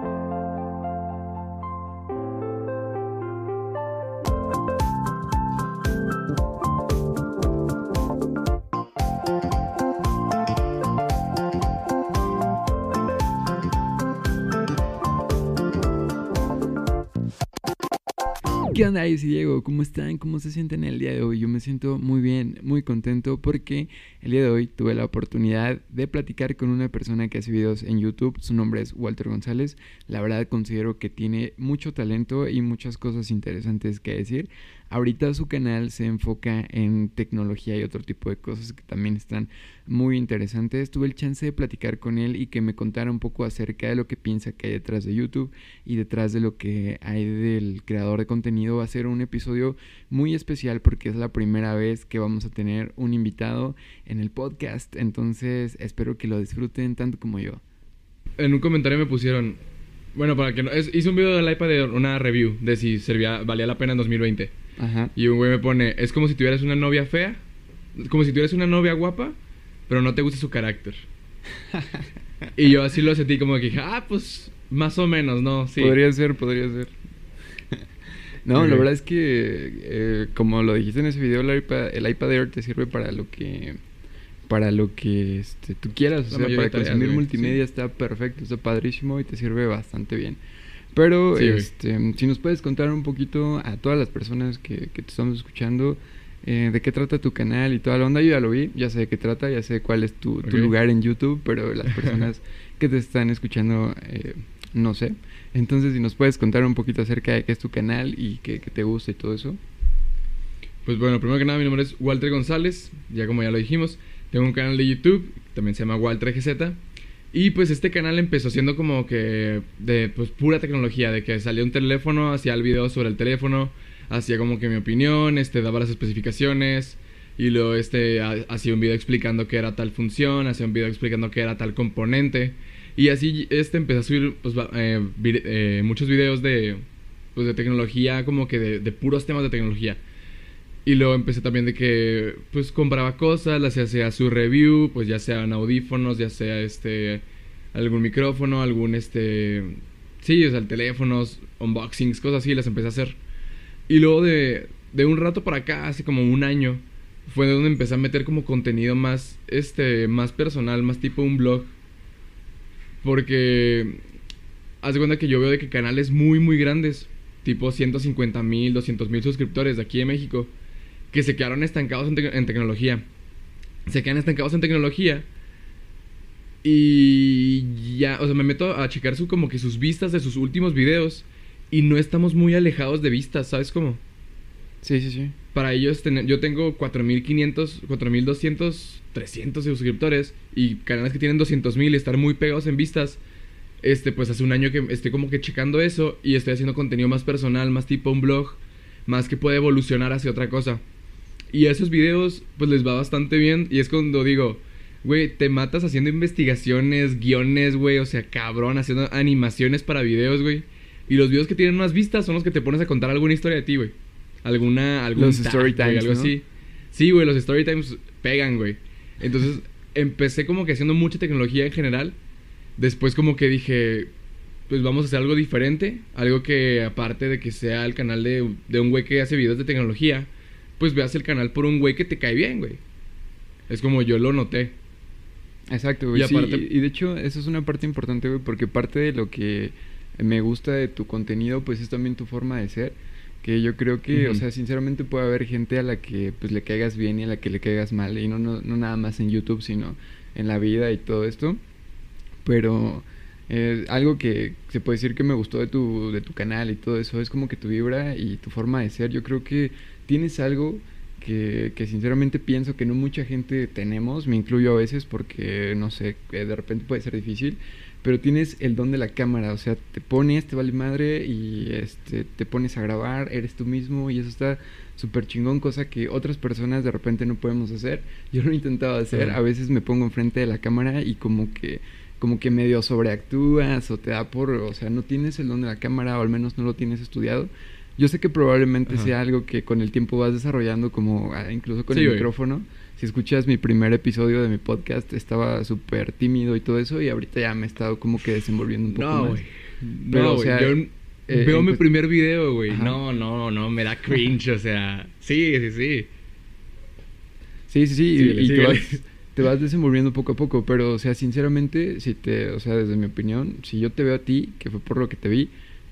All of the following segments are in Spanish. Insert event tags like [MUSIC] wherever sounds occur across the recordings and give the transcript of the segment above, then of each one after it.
thank you ¿Qué onda, soy Diego? ¿Cómo están? ¿Cómo se sienten el día de hoy? Yo me siento muy bien, muy contento porque el día de hoy tuve la oportunidad de platicar con una persona que hace videos en YouTube. Su nombre es Walter González. La verdad considero que tiene mucho talento y muchas cosas interesantes que decir. Ahorita su canal se enfoca en tecnología y otro tipo de cosas que también están muy interesantes. Tuve el chance de platicar con él y que me contara un poco acerca de lo que piensa que hay detrás de YouTube y detrás de lo que hay del creador de contenido. Va a ser un episodio muy especial porque es la primera vez que vamos a tener un invitado en el podcast. Entonces espero que lo disfruten tanto como yo. En un comentario me pusieron, bueno, para que no, es, hice un video del iPad de una review de si servía, valía la pena en 2020. Ajá. Y un güey me pone, es como si tuvieras una novia fea, como si tuvieras una novia guapa, pero no te gusta su carácter. [LAUGHS] y yo así lo sentí como que dije, ah, pues más o menos, ¿no? Sí. Podría ser, podría ser. [LAUGHS] no, la verdad es que, eh, como lo dijiste en ese video, el iPad, el iPad Air te sirve para lo que para lo que este, tú quieras, o La sea, para consumir multimedia sí. está perfecto, está padrísimo y te sirve bastante bien. Pero, Sí, este, si nos puedes contar un poquito a todas las personas que, que te estamos escuchando, eh, de qué trata tu canal y toda la onda, yo ya lo vi, ya sé de qué trata, ya sé cuál es tu, tu lugar en YouTube, pero las [LAUGHS] personas que te están escuchando, eh, no sé. Entonces, si nos puedes contar un poquito acerca de qué es tu canal y qué, qué te gusta y todo eso. Pues bueno, primero que nada, mi nombre es Walter González, ya como ya lo dijimos. Tengo un canal de YouTube, también se llama Walter GZ. Y pues este canal empezó siendo como que de pues pura tecnología, de que salía un teléfono, hacía el video sobre el teléfono, hacía como que mi opinión, este daba las especificaciones y luego este ha- hacía un video explicando qué era tal función, hacía un video explicando qué era tal componente y así este empezó a subir pues, eh, eh, muchos videos de pues de tecnología como que de, de puros temas de tecnología. Y luego empecé también de que, pues, compraba cosas, las hacía su review, pues ya sean audífonos, ya sea, este, algún micrófono, algún, este, sí, o sea, teléfonos, unboxings, cosas así, las empecé a hacer. Y luego de, de un rato para acá, hace como un año, fue donde empecé a meter como contenido más, este, más personal, más tipo un blog. Porque, haz de cuenta que yo veo de que canales muy, muy grandes, tipo 150 mil, 200 mil suscriptores de aquí de México, que se quedaron estancados en, tec- en tecnología. Se quedan estancados en tecnología. Y ya, o sea, me meto a checar su, como que sus vistas de sus últimos videos. Y no estamos muy alejados de vistas, ¿sabes cómo? Sí, sí, sí. Para ellos, tener- yo tengo 4500, 4200, 300 suscriptores. Y canales que tienen 200 mil y estar muy pegados en vistas. Este, pues hace un año que estoy como que checando eso. Y estoy haciendo contenido más personal, más tipo un blog. Más que puede evolucionar hacia otra cosa. Y a esos videos, pues les va bastante bien. Y es cuando digo, güey, te matas haciendo investigaciones, guiones, güey. O sea, cabrón, haciendo animaciones para videos, güey. Y los videos que tienen más vistas son los que te pones a contar alguna historia de ti, güey. Alguna, algún Los tag, story times, algo ¿no? así. Sí, güey, los story times pegan, güey. Entonces, empecé como que haciendo mucha tecnología en general. Después como que dije, pues vamos a hacer algo diferente. Algo que aparte de que sea el canal de, de un güey que hace videos de tecnología, pues veas el canal por un güey que te cae bien, güey. Es como yo lo noté. Exacto, güey. Y sí, aparte- y, y de hecho, eso es una parte importante, güey, porque parte de lo que me gusta de tu contenido, pues es también tu forma de ser. Que yo creo que, o sea, sinceramente puede haber gente a la que pues le caigas bien y a la que le caigas mal. Y no, no, no nada más en YouTube, sino en la vida y todo esto. Pero eh, algo que se puede decir que me gustó de tu, de tu canal y todo eso es como que tu vibra y tu forma de ser. Yo creo que tienes algo que, que sinceramente pienso que no mucha gente tenemos, me incluyo a veces porque no sé, que de repente puede ser difícil, pero tienes el don de la cámara, o sea, te pones, te vale madre y este, te pones a grabar, eres tú mismo y eso está súper chingón, cosa que otras personas de repente no podemos hacer. Yo lo he intentado hacer, a veces me pongo enfrente de la cámara y como que como que medio sobreactúas o te da por, o sea, no tienes el don de la cámara o al menos no lo tienes estudiado. Yo sé que probablemente Ajá. sea algo que con el tiempo vas desarrollando como ah, incluso con Sí, el micrófono, si escuchas mi primer episodio de mi podcast, estaba súper tímido y todo eso, y ahorita ya me he estado como que desenvolviendo un poco No, más. güey. Pero, No, o sea, Yo eh, veo mi pues- primer video, güey. No, no, no, me da cringe, o sea. Sí, sí, sí. Sí, sí, sí, y- Síguele, y, te, síguele. vas, te vas desenvolviendo poco a poco, pero, o sea, sinceramente, si te, o sea, desde mi opinión, si yo te veo a ti, que fue por lo que te vi,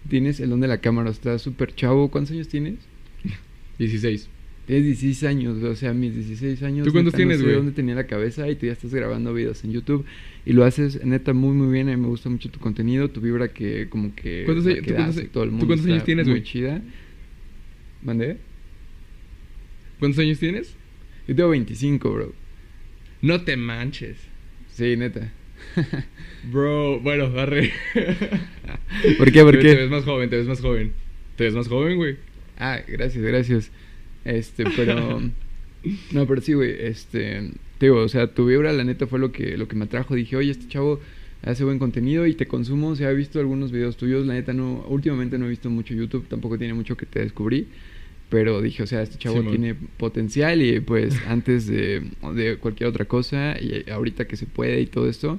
tienes el don de la cámara, estás súper chavo, ¿cuántos años tienes? [LAUGHS] 16. Tienes 16 años, o sea, mis 16 años. ¿Tú cuántos neta, tienes, No sé güey? dónde tenía la cabeza y tú ya estás grabando videos en YouTube y lo haces, neta, muy, muy bien. A mí me gusta mucho tu contenido, tu vibra que, como que. ¿Cuántos años- tú cuántos- todo el tú mundo cuántos años tienes, Muy güey? chida. ¿Mandé? ¿Cuántos años tienes? Yo tengo 25, bro. No te manches. Sí, neta. [LAUGHS] Bro, bueno, arre. [LAUGHS] ¿Por qué? ¿Por Te- qué? Te ves más joven, te ves más joven. Te ves más joven, güey. Ah, gracias, gracias. Este, pero. No, pero sí, güey. Este. Te digo, o sea, tu vibra, la neta, fue lo que, lo que me atrajo. Dije, oye, este chavo hace buen contenido y te consumo. O sea, he visto algunos videos tuyos. La neta, no. Últimamente no he visto mucho YouTube. Tampoco tiene mucho que te descubrí. Pero dije, o sea, este chavo tiene potencial. Y pues, antes de, de cualquier otra cosa, y ahorita que se puede y todo esto,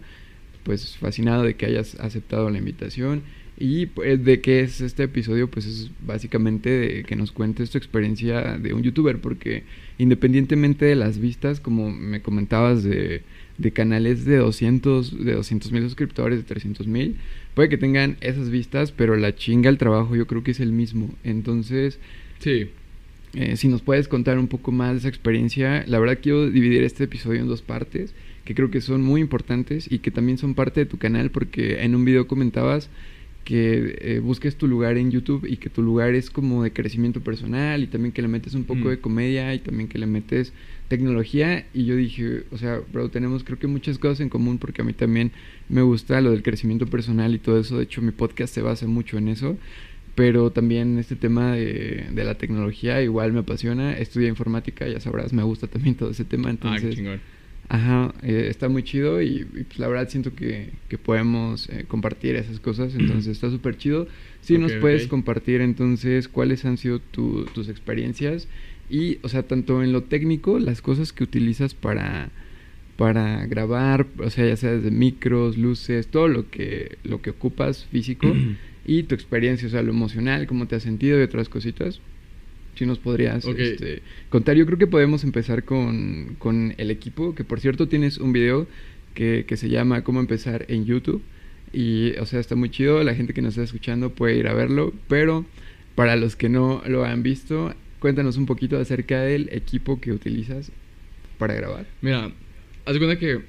pues fascinado de que hayas aceptado la invitación. Y pues de qué es este episodio, pues es básicamente de que nos cuentes tu experiencia de un youtuber, porque independientemente de las vistas, como me comentabas de, de canales de 200 de 200 mil suscriptores, de 300 mil, puede que tengan esas vistas, pero la chinga, el trabajo yo creo que es el mismo. Entonces, Sí. eh, si nos puedes contar un poco más de esa experiencia, la verdad quiero dividir este episodio en dos partes que creo que son muy importantes y que también son parte de tu canal porque en un video comentabas que eh, busques tu lugar en YouTube y que tu lugar es como de crecimiento personal y también que le metes un poco Mm. de comedia y también que le metes tecnología y yo dije, o sea, bro, tenemos creo que muchas cosas en común porque a mí también me gusta lo del crecimiento personal y todo eso, de hecho mi podcast se basa mucho en eso pero también este tema de, de la tecnología igual me apasiona. Estudié informática, ya sabrás, me gusta también todo ese tema. ah, Entonces, qué chingón. Ajá, eh, está muy chido y, y, pues la verdad siento que, que podemos eh, compartir esas cosas. Entonces está súper chido. Si nos puedes compartir entonces cuáles han sido tu- tus experiencias y, o sea, tanto en lo técnico, las cosas que utilizas para para grabar, o sea, ya sea desde micros, luces, todo lo que lo que ocupas físico y tu experiencia, o sea, lo emocional, cómo te has sentido y otras cositas. Si nos podrías este, contar, yo creo que podemos empezar con, con el equipo, que por cierto tienes un video que, que se llama Cómo empezar en YouTube. Y, o sea, está muy chido, la gente que nos está escuchando puede ir a verlo, pero para los que no lo han visto, cuéntanos un poquito acerca del equipo que utilizas para grabar. Mira, haz cuenta que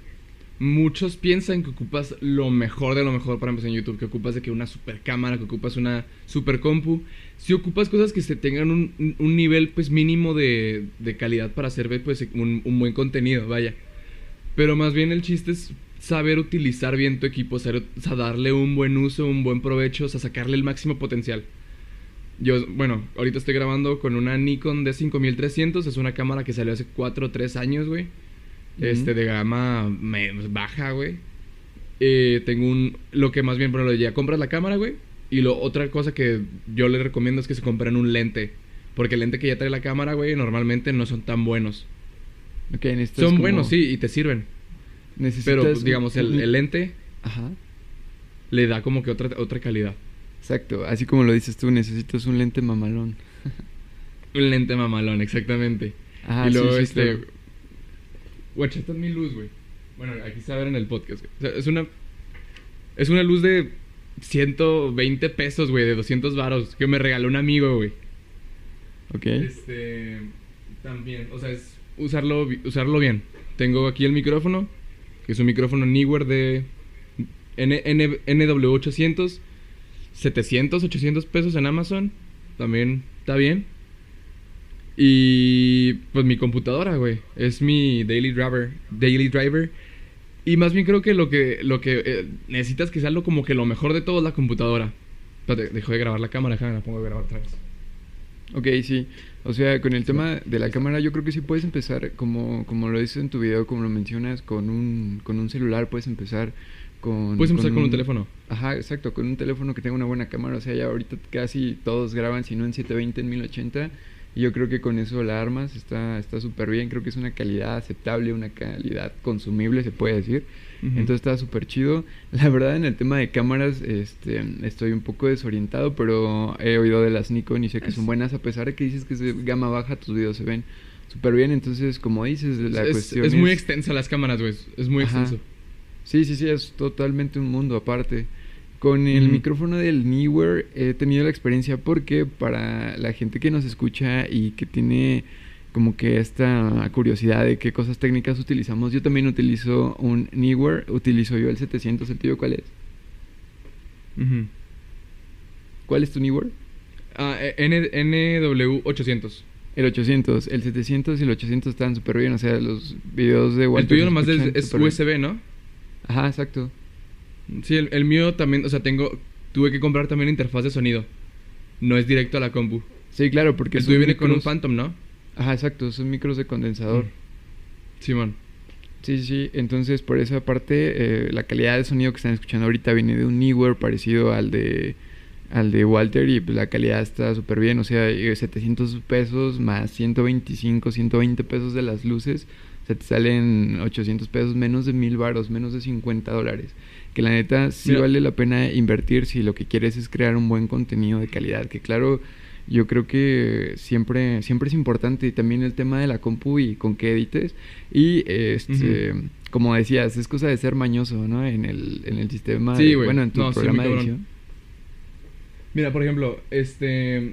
muchos piensan que ocupas lo mejor de lo mejor para empezar en YouTube, que ocupas de que una super cámara, que ocupas una super compu. Si ocupas cosas que se tengan un, un- nivel pues mínimo de, de calidad para hacer pues un, un buen contenido, vaya. Pero más bien el chiste es saber utilizar bien tu equipo, saber, o sea, darle un buen uso, un buen provecho, o sea, sacarle el máximo potencial. Yo, bueno, ahorita estoy grabando con una Nikon D5300, es una cámara que salió hace 4 o 3 años, güey. Este, de gama me- baja, güey. Eh, tengo un. Lo que más bien, pero ya compras la cámara, güey. Y lo otra cosa que yo les recomiendo es que se compren un lente. Porque el lente que ya trae la cámara, güey, normalmente no son tan buenos. Son como- buenos, sí, y te sirven. necesitas Pero, pues, digamos, el, lente Ajá. le da como que otra, otra calidad. Exacto, así como lo dices tú, necesitas un lente mamalón. [LAUGHS] Un lente mamalón, exactamente. Ajá, y luego, sí, sí, este. claro. Guacha, esta es mi luz, güey. Bueno, aquí se va a ver en el podcast, güey. O sea, es una. Es una luz de 120 pesos, güey, de 200 varos. Que me regaló un amigo, güey. Ok. Este. También, o sea, es usarlo, usarlo bien. Tengo aquí el micrófono, que es un micrófono Neewer de N, N, NW800. 700, 800 pesos en Amazon. También está bien. Y pues mi computadora, güey. Es mi daily driver. Daily driver. Y más bien creo que lo que, lo que eh, necesitas que sea lo, como que lo mejor de todo es la computadora. Espérate, dejó de grabar la cámara, déjame la pongo a grabar otra vez. Ok, sí. O sea, con el tema de la cámara, yo creo que sí puedes empezar, como, como lo dices en tu video, como lo mencionas, con un, con un celular, puedes empezar con... Puedes empezar con un teléfono. Ajá, exacto, con un teléfono que tenga una buena cámara. O sea, ya ahorita casi todos graban, si no en 720, en 1080. Y yo creo que con eso la armas está súper bien. Creo que es una calidad aceptable, una calidad consumible, se puede decir. Entonces está súper chido. La verdad, en el tema de cámaras, este, estoy un poco desorientado, pero he oído de las Nikon y sé que son buenas, a pesar de que dices que es gama baja, tus videos se ven súper bien. Entonces, como dices, la es, cuestión es... muy extensa las cámaras, güey. Es muy extenso. Sí, sí, sí, es totalmente un mundo aparte. Con el micrófono del Newer he tenido la experiencia porque para la gente que nos escucha y que tiene como que esta curiosidad de qué cosas técnicas utilizamos, yo también utilizo un Newer, utilizo yo el 700, ¿el tío cuál es? ¿Cuál es tu Newer? Ah, eh, NW800. El 800, el 700 y el 800 están súper bien, o sea, los videos de Walter... El tuyo nomás es, USB, ¿no? Ajá, exacto. Sí, el, mío también, o sea, tengo, tuve que comprar también interfaz de sonido. No es directo a la compu. Sí, claro, porque... El tuyo viene con un Phantom, ¿no? Ajá, exacto, son micros de condensador. Sí, man. Sí, sí, entonces por esa parte eh, la calidad de sonido que están escuchando ahorita viene de un Newer parecido al de al de Walter y pues la calidad está súper bien, o sea, 700 pesos más 125, 120 pesos de las luces, o sea, te salen 800 pesos, menos de mil varos, menos de 50 dólares que la neta sí vale la pena invertir si lo que quieres es crear un buen contenido de calidad, que claro, yo creo que siempre, siempre es importante y también el tema de la compu y con qué edites y este... Como decías, es cosa de ser mañoso, ¿no? En el, en el sistema, sí, bueno, en tu programa de edición. Mira, por ejemplo, este...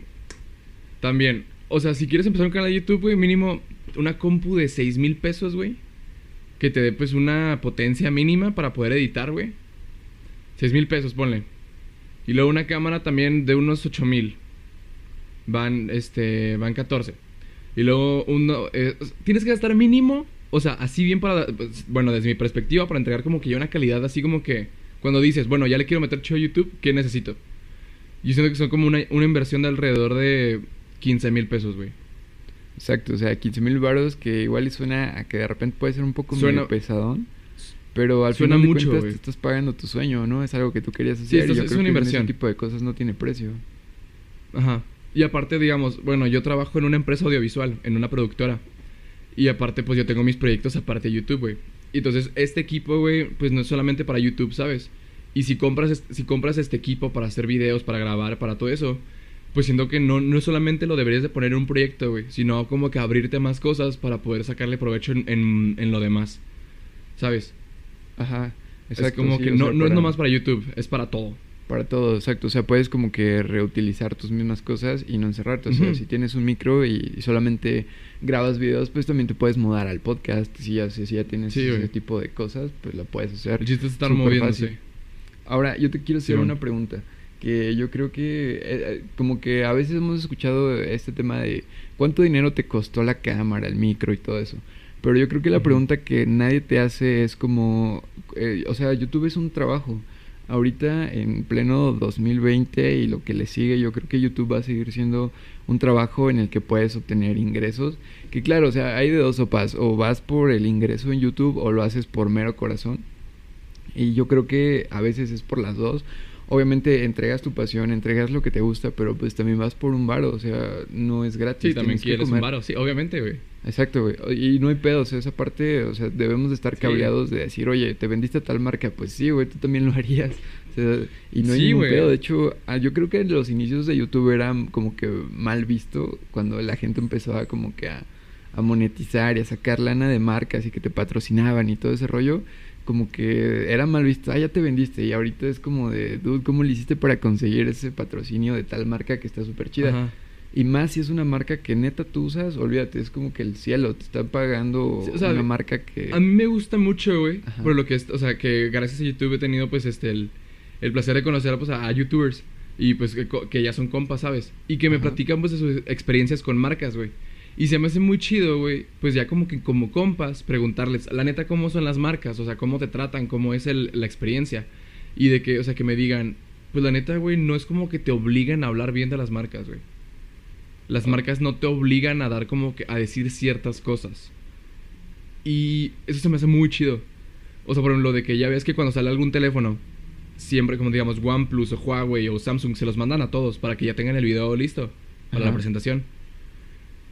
También, o sea, si quieres empezar un canal de YouTube, güey, mínimo una compu de 6 mil pesos, güey. Que te dé pues una potencia mínima para poder editar, güey. 6 mil pesos, ponle. Y luego una cámara también de unos 8 mil. Van, este, van 14. Y luego uno... Eh, tienes que gastar mínimo, o sea, así bien para... Pues, bueno, desde mi perspectiva, para entregar como que ya una calidad así como que... Cuando dices, bueno, ya le quiero meter a YouTube, ¿qué necesito? Yo siento que son como una, una inversión de alrededor de 15 mil pesos, güey. Exacto, o sea, 15 mil baros que igual suena a que de repente puede ser un poco suena, pesadón. Pero al final mucho, de cuentas te estás pagando tu sueño, ¿no? Es algo que tú querías hacer. Sí, es una inversión. ese tipo de cosas no tiene precio. Ajá. Y aparte, digamos, bueno, yo trabajo en una empresa audiovisual, en una productora. Y aparte, pues yo tengo mis proyectos aparte de YouTube, güey. Y entonces, este equipo, güey, pues no es solamente para YouTube, ¿sabes? Y si compras, si compras este equipo para hacer videos, para grabar, para todo eso, pues siento que no, no solamente lo deberías de poner en un proyecto, güey, sino como que abrirte más cosas para poder sacarle provecho en, en, en lo demás, ¿sabes? Ajá. Exacto, es como que no, no es nomás para YouTube, es para todo. Para todo, exacto. O sea, puedes como que reutilizar tus mismas cosas y no encerrarte. O sea, si tienes un micro y solamente grabas videos, pues también te puedes mudar al podcast. Si ya, si ya tienes ese tipo de cosas, pues lo puedes hacer. El chiste es estar moviéndose. Ahora, yo te quiero hacer una pregunta. Que yo creo que, eh, eh, como que a veces hemos escuchado este tema de cuánto dinero te costó la cámara, el micro y todo eso. Pero yo creo que la pregunta que nadie te hace es como, eh, o sea, YouTube es un trabajo. Ahorita en pleno 2020 y lo que le sigue, yo creo que YouTube va a seguir siendo un trabajo en el que puedes obtener ingresos. Que claro, o sea, hay de dos sopas, o vas por el ingreso en YouTube o lo haces por mero corazón. Y yo creo que a veces es por las dos obviamente entregas tu pasión, entregas lo que te gusta, pero pues también vas por un varo, o sea, no es gratis. Sí, también quieres un varo, sí, obviamente, güey. Exacto, güey. Y no hay pedo, o sea, esa parte, o sea, debemos de estar cableados de decir, oye, te vendiste tal marca, pues sí, güey, tú también lo harías. O sea, y no hay ningún pedo. De hecho, ah, yo creo que en los inicios de YouTube era como que mal visto cuando la gente empezaba como que a, a monetizar y a sacar lana de marcas y que te patrocinaban y todo ese rollo como que era mal visto, ah, ya te vendiste. Y ahorita es como de, dude, ¿cómo le hiciste para conseguir ese patrocinio de tal marca que está súper chida? Y más si es una marca que neta tú usas, olvídate, es como que el cielo te está pagando o sea, una marca que... A mí me gusta mucho, güey, por lo que, es, o sea, que gracias a YouTube he tenido pues este, el, el placer de conocer pues, a, youtubers y pues que, ya son compas, ¿sabes? Y que me platican pues de sus experiencias con marcas, güey. Y se me hace muy chido, güey, pues ya como que como compas, preguntarles, la neta, cómo son las marcas, o sea, cómo te tratan, cómo es el, la experiencia. Y de que, o sea, que me digan, pues la neta, güey, no es como que te obligan a hablar bien de las marcas, güey. Las marcas no te obligan a dar como que a decir ciertas cosas. Y eso se me hace muy chido. O sea, por ejemplo, de que ya ves que cuando sale algún teléfono, siempre como digamos OnePlus o Huawei o Samsung, se los mandan a todos para que ya tengan el video listo para la presentación.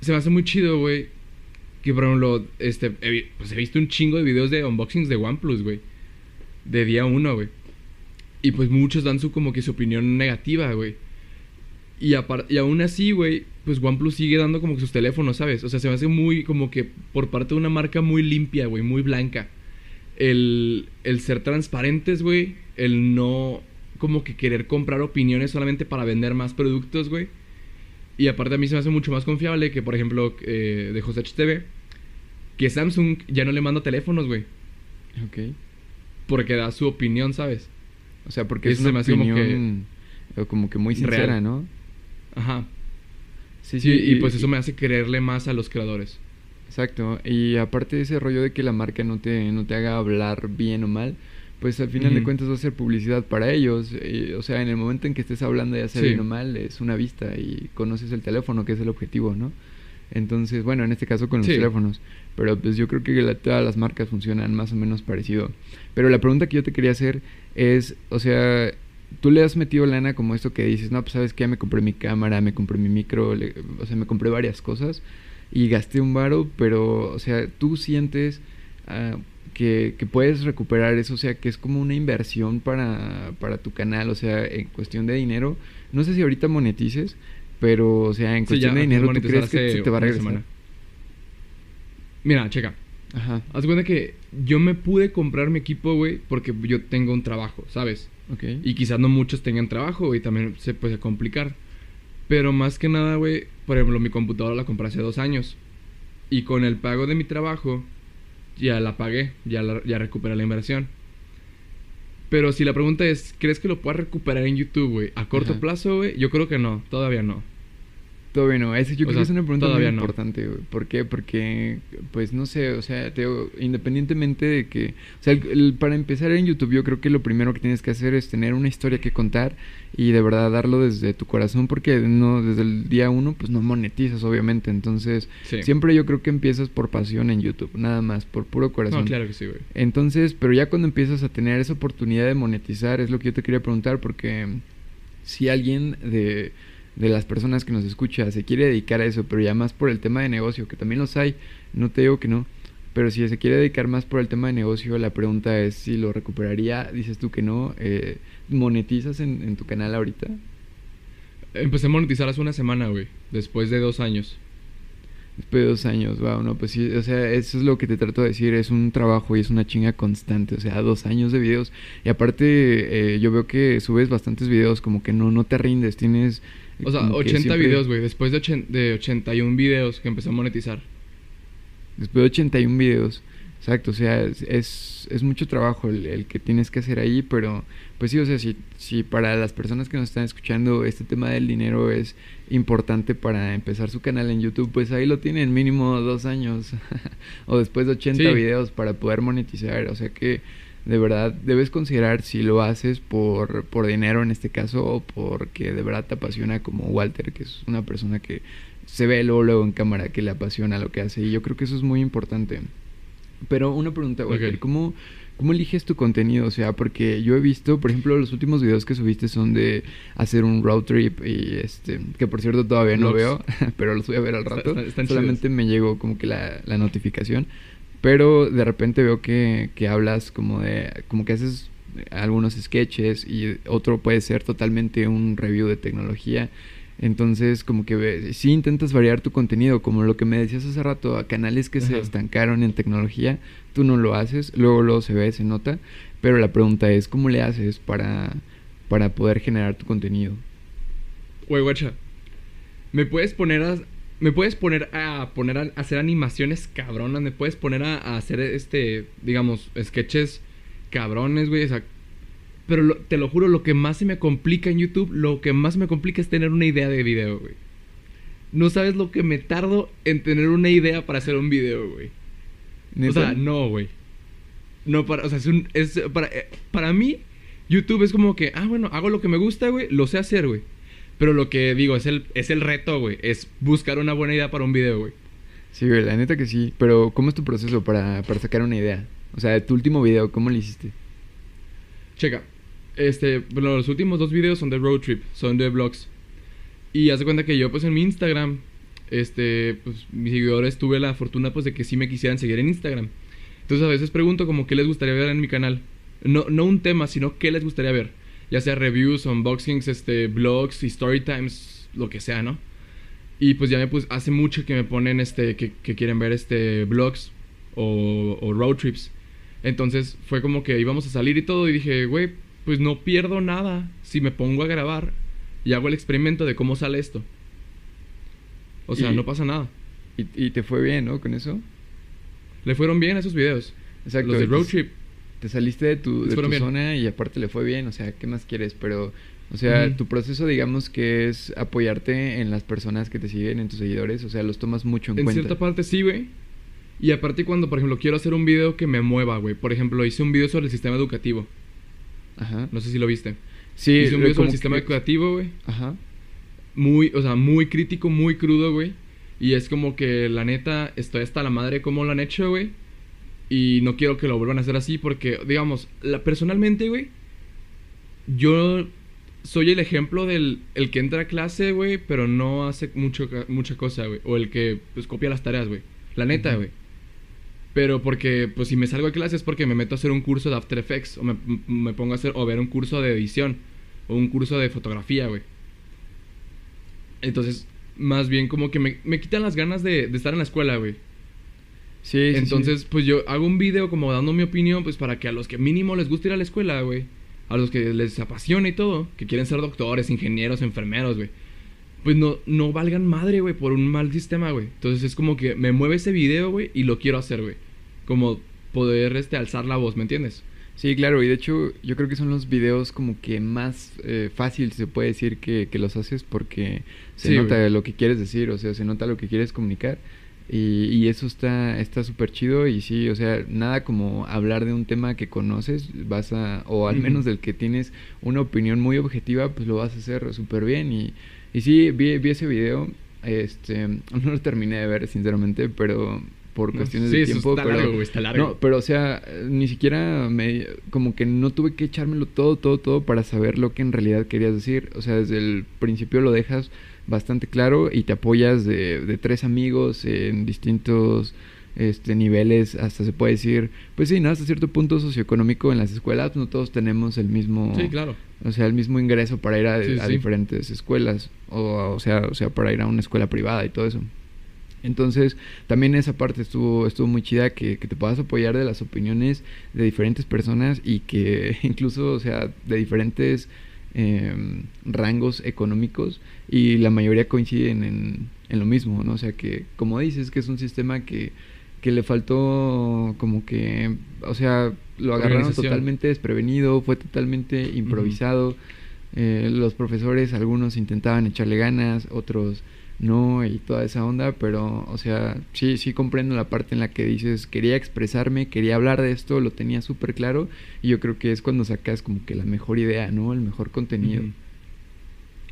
Se me hace muy chido, güey. Que por ejemplo, este, he, pues he visto un chingo de videos de unboxings de OnePlus, güey. De día uno, güey. Y pues muchos dan su como que su opinión negativa, güey. Y, y aún así, güey, pues OnePlus sigue dando como que sus teléfonos, ¿sabes? O sea, se me hace muy como que por parte de una marca muy limpia, güey, muy blanca. El, el ser transparentes, güey. El no como que querer comprar opiniones solamente para vender más productos, güey. Y aparte a mí se me hace mucho más confiable que, por ejemplo, eh, de José HTV, que Samsung ya no le manda teléfonos, güey. Ok. Porque da su opinión, ¿sabes? O sea, porque es una opinión como que, como que muy sincera, ¿no? Ajá. Sí, sí, y, pues eso me hace creerle más a los creadores. Exacto. Y aparte de ese rollo de que la marca no te, no te haga hablar bien o mal, pues al final de cuentas va a ser publicidad para ellos. o sea, en el momento en que estés hablando ya sea bien o mal, es una vista y conoces el teléfono, que es el objetivo, ¿no? Entonces, bueno, en este caso con los teléfonos. Pero pues yo creo que todas las marcas funcionan más o menos parecido. Pero la pregunta que yo te quería hacer es, o sea, tú le has metido lana como esto que dices, no, pues sabes que ya me compré mi cámara, me compré mi micro, o sea, me compré varias cosas y gasté un varo, pero, o sea, tú sientes... Uh, que, puedes recuperar eso, o sea, que es como una inversión para, para tu canal, o sea, en cuestión de dinero. No sé si ahorita monetices, pero, o sea, en cuestión de dinero, ¿tú crees que se te va a regresar? Mira, checa. Ajá. Haz cuenta que yo me pude comprar mi equipo, güey, porque yo tengo un trabajo, ¿sabes? Ok. Y quizás no muchos tengan trabajo y también se puede complicar. Pero más que nada, güey, por ejemplo, mi computadora la compré hace dos años. Y con el pago de mi trabajo, ya la pagué, ya, ya recuperé la inversión. Pero si la pregunta es, ¿crees que lo puedas recuperar en YouTube, güey? A corto plazo, güey, yo creo que no, todavía no. Todavía no, yo creo que es una pregunta muy importante, güey. ¿Por qué? Porque, pues no sé, o sea, te independientemente de que, o sea, para empezar en YouTube, yo creo que lo primero que tienes que hacer es tener una historia que contar y de verdad darlo desde tu corazón, porque no, desde el día uno, pues no monetizas, obviamente. Entonces, siempre yo creo que empiezas por pasión en YouTube, nada más, por puro corazón. No, claro que sí, güey. Entonces, pero ya cuando empiezas a tener esa oportunidad de monetizar, es lo que yo te quería preguntar, porque si alguien de de las personas que nos escucha se quiere dedicar a eso, pero ya más por el tema de negocio, que también los hay, no te digo que no, pero si se quiere dedicar más por el tema de negocio, la pregunta es si lo recuperaría, dices tú que no, eh, ¿monetizas en, en tu canal ahorita? Empecé a monetizar hace una semana, güey, después de dos años. Después de dos años, wow, no, pues sí, o sea, eso es lo que te trato de decir, es un trabajo y es una chinga constante, o sea, dos años de videos. Y aparte, eh, yo veo que subes bastantes videos, como que no, no te rindes, tienes o sea, 80 videos, güey. Después de, de 81 videos que empezó a monetizar. Después de 81 videos. Exacto, o sea, es, es, mucho trabajo el, que tienes que hacer ahí, pero pues sí, o sea, si, si para las personas que nos están escuchando este tema del dinero es importante para empezar su canal en YouTube, pues ahí lo tienen mínimo dos años [LAUGHS] o después de 80 videos para poder monetizar, o sea que de verdad debes considerar si lo haces por, por dinero en este caso o porque de verdad te apasiona como Walter, que es una persona que se ve luego, luego en cámara que le apasiona lo que hace y yo creo que eso es muy importante. Pero una pregunta, Walter, ¿cómo, ¿cómo eliges tu contenido? O sea, porque yo he visto, por ejemplo, los últimos videos que subiste son de hacer un road trip y este, que por cierto todavía no veo, [LAUGHS] pero los voy a ver al rato. Solamente me llegó como que la, la notificación. Pero de repente veo que, que hablas como de, como que haces algunos sketches y otro puede ser totalmente un review de tecnología. Entonces, como que si intentas variar tu contenido, como lo que me decías hace rato, a canales que se estancaron en tecnología, tú no lo haces, luego luego se ve, se nota, pero la pregunta es, ¿cómo le haces para, para poder generar tu contenido? Güey, guacha, ¿me puedes poner a, me puedes poner a poner a, hacer animaciones cabronas, me puedes poner a, hacer este, digamos, sketches cabrones, güey, o sea, pero te lo juro, lo que más se me complica en YouTube, lo que más me complica es tener una idea de video, güey. No sabes lo que me tardo en tener una idea para hacer un video, güey. O sea, no, güey. No, para, o sea, es, un, es para, eh, para mí, YouTube es como que, ah, bueno, hago lo que me gusta, güey, lo sé hacer, güey. Pero lo que digo, es el, es el reto, güey. Es buscar una buena idea para un video, güey. Sí, güey, la neta que sí. Pero, ¿cómo es tu proceso para, para sacar una idea? O sea, tu último video, ¿cómo lo hiciste? Checa. Este, bueno, los últimos dos videos son de road trip, son de vlogs. Y hace cuenta que yo, pues en mi Instagram, este, pues mis seguidores tuve la fortuna pues de que sí me quisieran seguir en Instagram. Entonces a veces pregunto como qué les gustaría ver en mi canal. No, no un tema, sino qué les gustaría ver. Ya sea reviews, unboxings, este, blogs, story times, lo que sea, ¿no? Y pues ya me pues hace mucho que me ponen este, que, que quieren ver este, blogs o, o road trips. Entonces fue como que íbamos a salir y todo y dije, güey, pues no pierdo nada si me pongo a grabar y hago el experimento de cómo sale esto. O sea, Y- no pasa nada. Y, y te fue bien, ¿no? Con eso. Le fueron bien esos videos. Exacto. Los de road te- trip. Te saliste de tu, de tu zona y aparte le fue bien, o sea, ¿qué más quieres? Pero, o sea, tu proceso, digamos que es apoyarte en las personas que te siguen, en tus seguidores, o sea, los tomas mucho en, En cuenta. cierta parte sí, güey. Y aparte cuando, por ejemplo, quiero hacer un video que me mueva, güey. Por ejemplo, hice un video sobre el sistema educativo. Ajá. No sé si lo viste. Sí, hice un lo- video sobre el sistema que- educativo, güey. Ajá. Muy, o sea, muy crítico, muy crudo, güey. Y es como que, la neta, estoy hasta la madre cómo lo han hecho, güey. Y no quiero que lo vuelvan a hacer así porque, digamos, la, personalmente, güey, yo soy el ejemplo del el que entra a clase, güey, pero no hace mucho, mucha cosa, güey. O el que, pues, copia las tareas, güey. La neta, güey. Pero porque, pues, si me salgo de clase es porque me meto a hacer un curso de After Effects. O me, me pongo a hacer, o ver un curso de edición. O un curso de fotografía, güey. Entonces, más bien como que me, me quitan las ganas de, de estar en la escuela, güey. Sí, sí, sí. Entonces, pues yo hago un video como dando mi opinión, pues para que a los que mínimo les guste ir a la escuela, güey. A los que les apasiona y todo, que quieren ser doctores, ingenieros, enfermeros, güey. Pues no, no valgan madre, güey, por un mal sistema, güey. Entonces es como que me mueve ese video, güey, y lo quiero hacer, güey. Como poder, este, alzar la voz, ¿me entiendes? Sí, claro, y de hecho yo creo que son los videos como que más eh, fácil se puede decir que, que los haces porque se Sí, nota güey. lo que quieres decir, o sea, se nota lo que quieres comunicar y, y eso está está súper chido. Y sí, o sea, nada como hablar de un tema que conoces, vas a, o al menos del que tienes una opinión muy objetiva, pues lo vas a hacer súper bien. Y, y sí, vi, vi ese video, este, [LAUGHS] no lo terminé de ver sinceramente, pero por No, cuestiones sí, de eso tiempo, está pero largo, está largo. no, pero o sea, ni siquiera me como que no tuve que echármelo todo, todo, todo para saber lo que en realidad querías decir. O sea, desde el principio lo dejas bastante claro y te apoyas de, de tres amigos en distintos este niveles, hasta se puede decir, pues sí, ¿no? Hasta cierto punto socioeconómico en las escuelas, no todos tenemos el mismo Sí, claro. o sea, el mismo ingreso para ir a, Sí, a sí. diferentes escuelas. O, o sea, o sea, para ir a una escuela privada y todo eso. Entonces, también esa parte estuvo, estuvo muy chida que, que te puedas apoyar de las opiniones de diferentes personas y que [LAUGHS] incluso, o sea, de diferentes em, rangos económicos y la mayoría coinciden en, en lo mismo, ¿no? O sea, que como dices, que es un sistema que, que le faltó como que, o sea, lo agarraron totalmente desprevenido, fue totalmente improvisado. Eh, los profesores, algunos intentaban echarle ganas, otros no, y toda esa onda, pero, o sea, sí, sí comprendo la parte en la que dices, quería expresarme, quería hablar de esto, lo tenía súper claro, y yo creo que es cuando sacas como que la mejor idea, ¿no? El mejor contenido.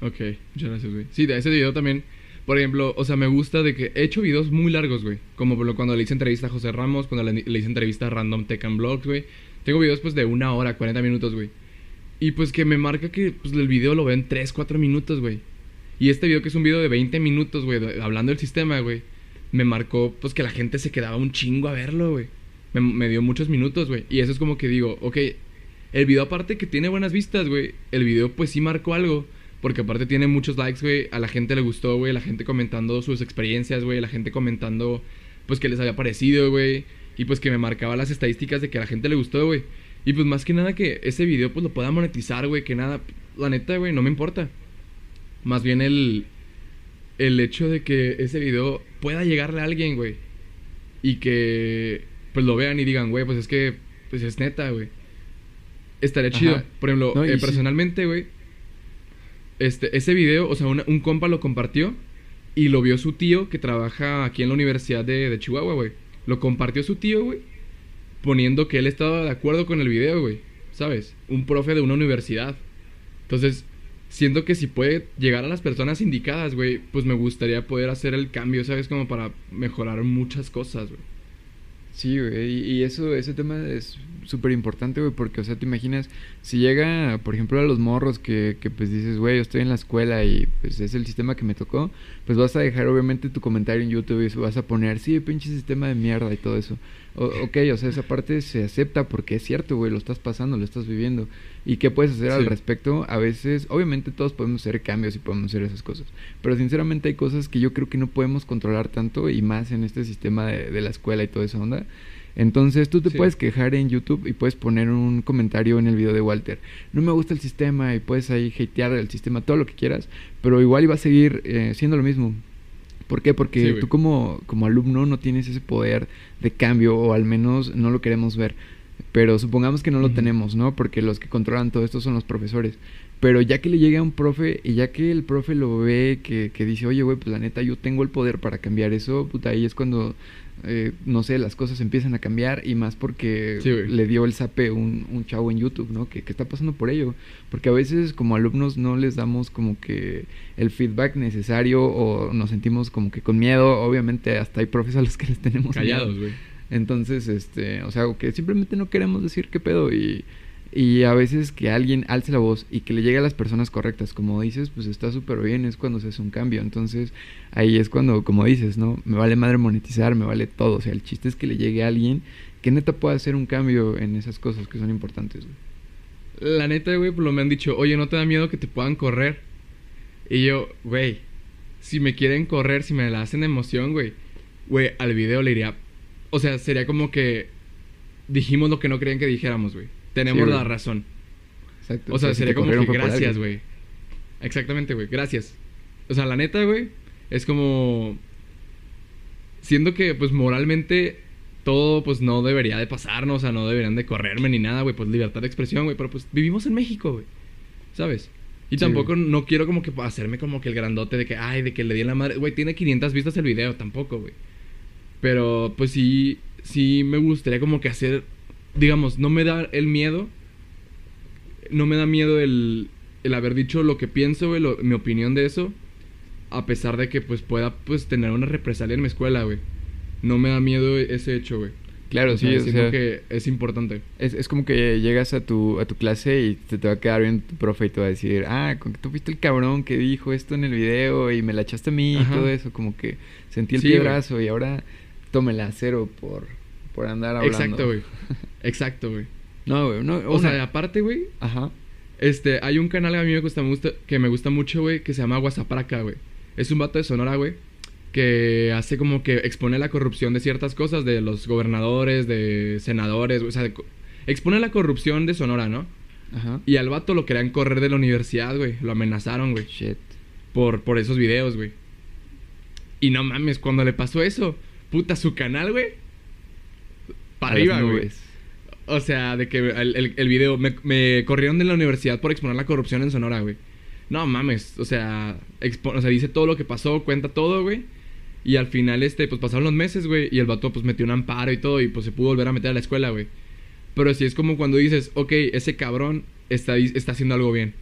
Ok, muchas gracias, güey. Sí, de ese video también, por ejemplo, o sea, me gusta de que he hecho videos muy largos, güey. Como por lo- cuando le hice entrevista a José Ramos, cuando le, le hice entrevista a Random Tech and Blogs, güey. Tengo videos pues de una hora, 40 minutos, güey. Y pues que me marca que pues, el video lo veo en 3, 4 minutos, güey. Y este video que es un video de 20 minutos, güey, hablando del sistema, güey. Me marcó pues que la gente se quedaba un chingo a verlo, güey. Me, dio muchos minutos, güey. Y eso es como que digo, ok, el video aparte que tiene buenas vistas, güey. El video pues sí marcó algo. Porque aparte tiene muchos likes, güey. A la gente le gustó, güey. La gente comentando sus experiencias, güey. La gente comentando, pues, qué les había parecido, güey. Y pues que me marcaba las estadísticas de que a la gente le gustó, güey. Y pues más que nada que ese video pues lo pueda monetizar, güey. Que nada, la neta, güey, no me importa. Más bien el, el hecho de que ese video pueda llegarle a alguien, güey. Y que pues lo vean y digan, güey, pues es que, pues es neta, güey. Estaría Ajá. chido. Por ejemplo, No, eh, personalmente, güey. Este, ese video, o sea, una- un compa lo compartió y lo vio su tío que trabaja aquí en la Universidad de, de Chihuahua, güey. Lo compartió su tío, güey, poniendo que él estaba de acuerdo con el video, güey. ¿Sabes? Un profe de una universidad. Entonces, siento que si puede llegar a las personas indicadas, güey, pues me gustaría poder hacer el cambio, ¿sabes? Como para mejorar muchas cosas, güey. Sí, güey, y eso, ese tema es súper importante, güey, porque, o sea, te imaginas, si llega, por ejemplo, a los morros que, que pues dices, güey, yo estoy en la escuela y pues es el sistema que me tocó, pues vas a dejar obviamente tu comentario en YouTube y vas a poner, sí, pinche sistema de mierda y todo eso. O, ok, o sea, esa parte se acepta porque es cierto, güey, lo estás pasando, lo estás viviendo. ¿Y qué puedes hacer al respecto? A veces, obviamente todos podemos hacer cambios y podemos hacer esas cosas, pero sinceramente hay cosas que yo creo que no podemos controlar tanto y más en este sistema de, de la escuela y toda esa onda. Entonces tú te Sí. puedes quejar en YouTube y puedes poner un comentario en el video de Walter. No me gusta el sistema y puedes ahí hatear el sistema, todo lo que quieras, pero igual iba a seguir eh, siendo lo mismo. ¿Por qué? Porque Sí, tú como, como alumno no tienes ese poder de cambio o al menos no lo queremos ver. Pero supongamos que no lo tenemos, ¿no? Porque los que controlan todo esto son los profesores. Pero ya que le llega a un profe y ya que el profe lo ve, que, que dice, oye, güey, pues la neta yo tengo el poder para cambiar eso, puta, ahí es cuando, eh, no sé, las cosas empiezan a cambiar y más porque Sí, le dio el zape un, un chavo en YouTube, ¿no? Que, que está pasando por ello. Porque a veces como alumnos no les damos como que el feedback necesario o nos sentimos como que con miedo. Obviamente hasta hay profes a los que les tenemos. Callados, güey. Entonces, este, o sea, que simplemente no queremos decir qué pedo y, y a veces que alguien alce la voz y que le llegue a las personas correctas, como dices, pues está súper bien, es cuando se hace un cambio. Entonces, ahí es cuando, como dices, ¿no? Me vale madre monetizar, me vale todo. O sea, el chiste es que le llegue a alguien que neta pueda hacer un cambio en esas cosas que son importantes, güey. La neta, güey, pues lo me han dicho, oye, ¿no te da miedo que te puedan correr? Y yo, güey, si me quieren correr, si me la hacen emoción, güey, güey, al video le iría. O sea, sería como que dijimos lo que no querían que dijéramos, güey. Tenemos Sí, la razón. Exacto. O sea, sería como que gracias, güey. Exactamente, güey, gracias. O sea, la neta, güey, es como. Siento que, pues, moralmente, todo, pues, no debería de pasarnos, o sea, no deberían de correrme ni nada, güey, pues, libertad de expresión, güey, pero, pues, vivimos en México, güey, ¿sabes? Y Sí, tampoco, güey. no quiero como que hacerme como que el grandote de que, ay, de que le di en la madre, güey, tiene 500 vistas el video, tampoco, güey. Pero, pues, sí, sí me gustaría como que hacer, digamos, no me da el miedo no me da miedo el, el haber dicho lo que pienso, güey, lo- mi opinión de eso. A pesar de que, pues, pueda, pues, tener una represalia en mi escuela, güey. No me da miedo ese hecho, güey. Claro, O sí, sea, o sea, que es importante. es, es como que llegas a tu, a tu clase y te, te va a quedar bien tu profe y te va a decir, ah, con que tú fuiste el cabrón que dijo esto en el video y me la echaste a mí Ajá. y todo eso, como que sentí el Sí, piedrazo y ahora tómela a cero por, por andar hablando. Exacto, güey. [LAUGHS] Exacto, güey. no, güey, no, O una- sea, aparte, güey, Ajá. este, hay un canal que a mí me gusta, me gusta- que me gusta mucho, güey, que se llama Guasapraca, güey. Es un vato de Sonora, güey, que hace como que expone la corrupción de ciertas cosas, de los gobernadores, de senadores, güey, o sea, de expone la corrupción de Sonora, ¿no? Ajá. Y al vato lo querían correr de la universidad, güey. Lo amenazaron, güey. Shit. Por, por esos videos, güey. Y no mames, cuando le pasó eso, puta, su canal, güey. Para arriba, güey. O sea, de que el, el, el video. Me, me corrieron de la universidad por exponer la corrupción en Sonora, güey. No mames. O sea, expo- o sea, dice todo lo que pasó, cuenta todo, güey. Y al final, este, pues pasaron los meses, güey. Y el vato, pues metió un amparo y todo. Y pues se pudo volver a meter a la escuela, güey. Pero sí es como cuando dices, ok, ese cabrón está, está haciendo algo bien.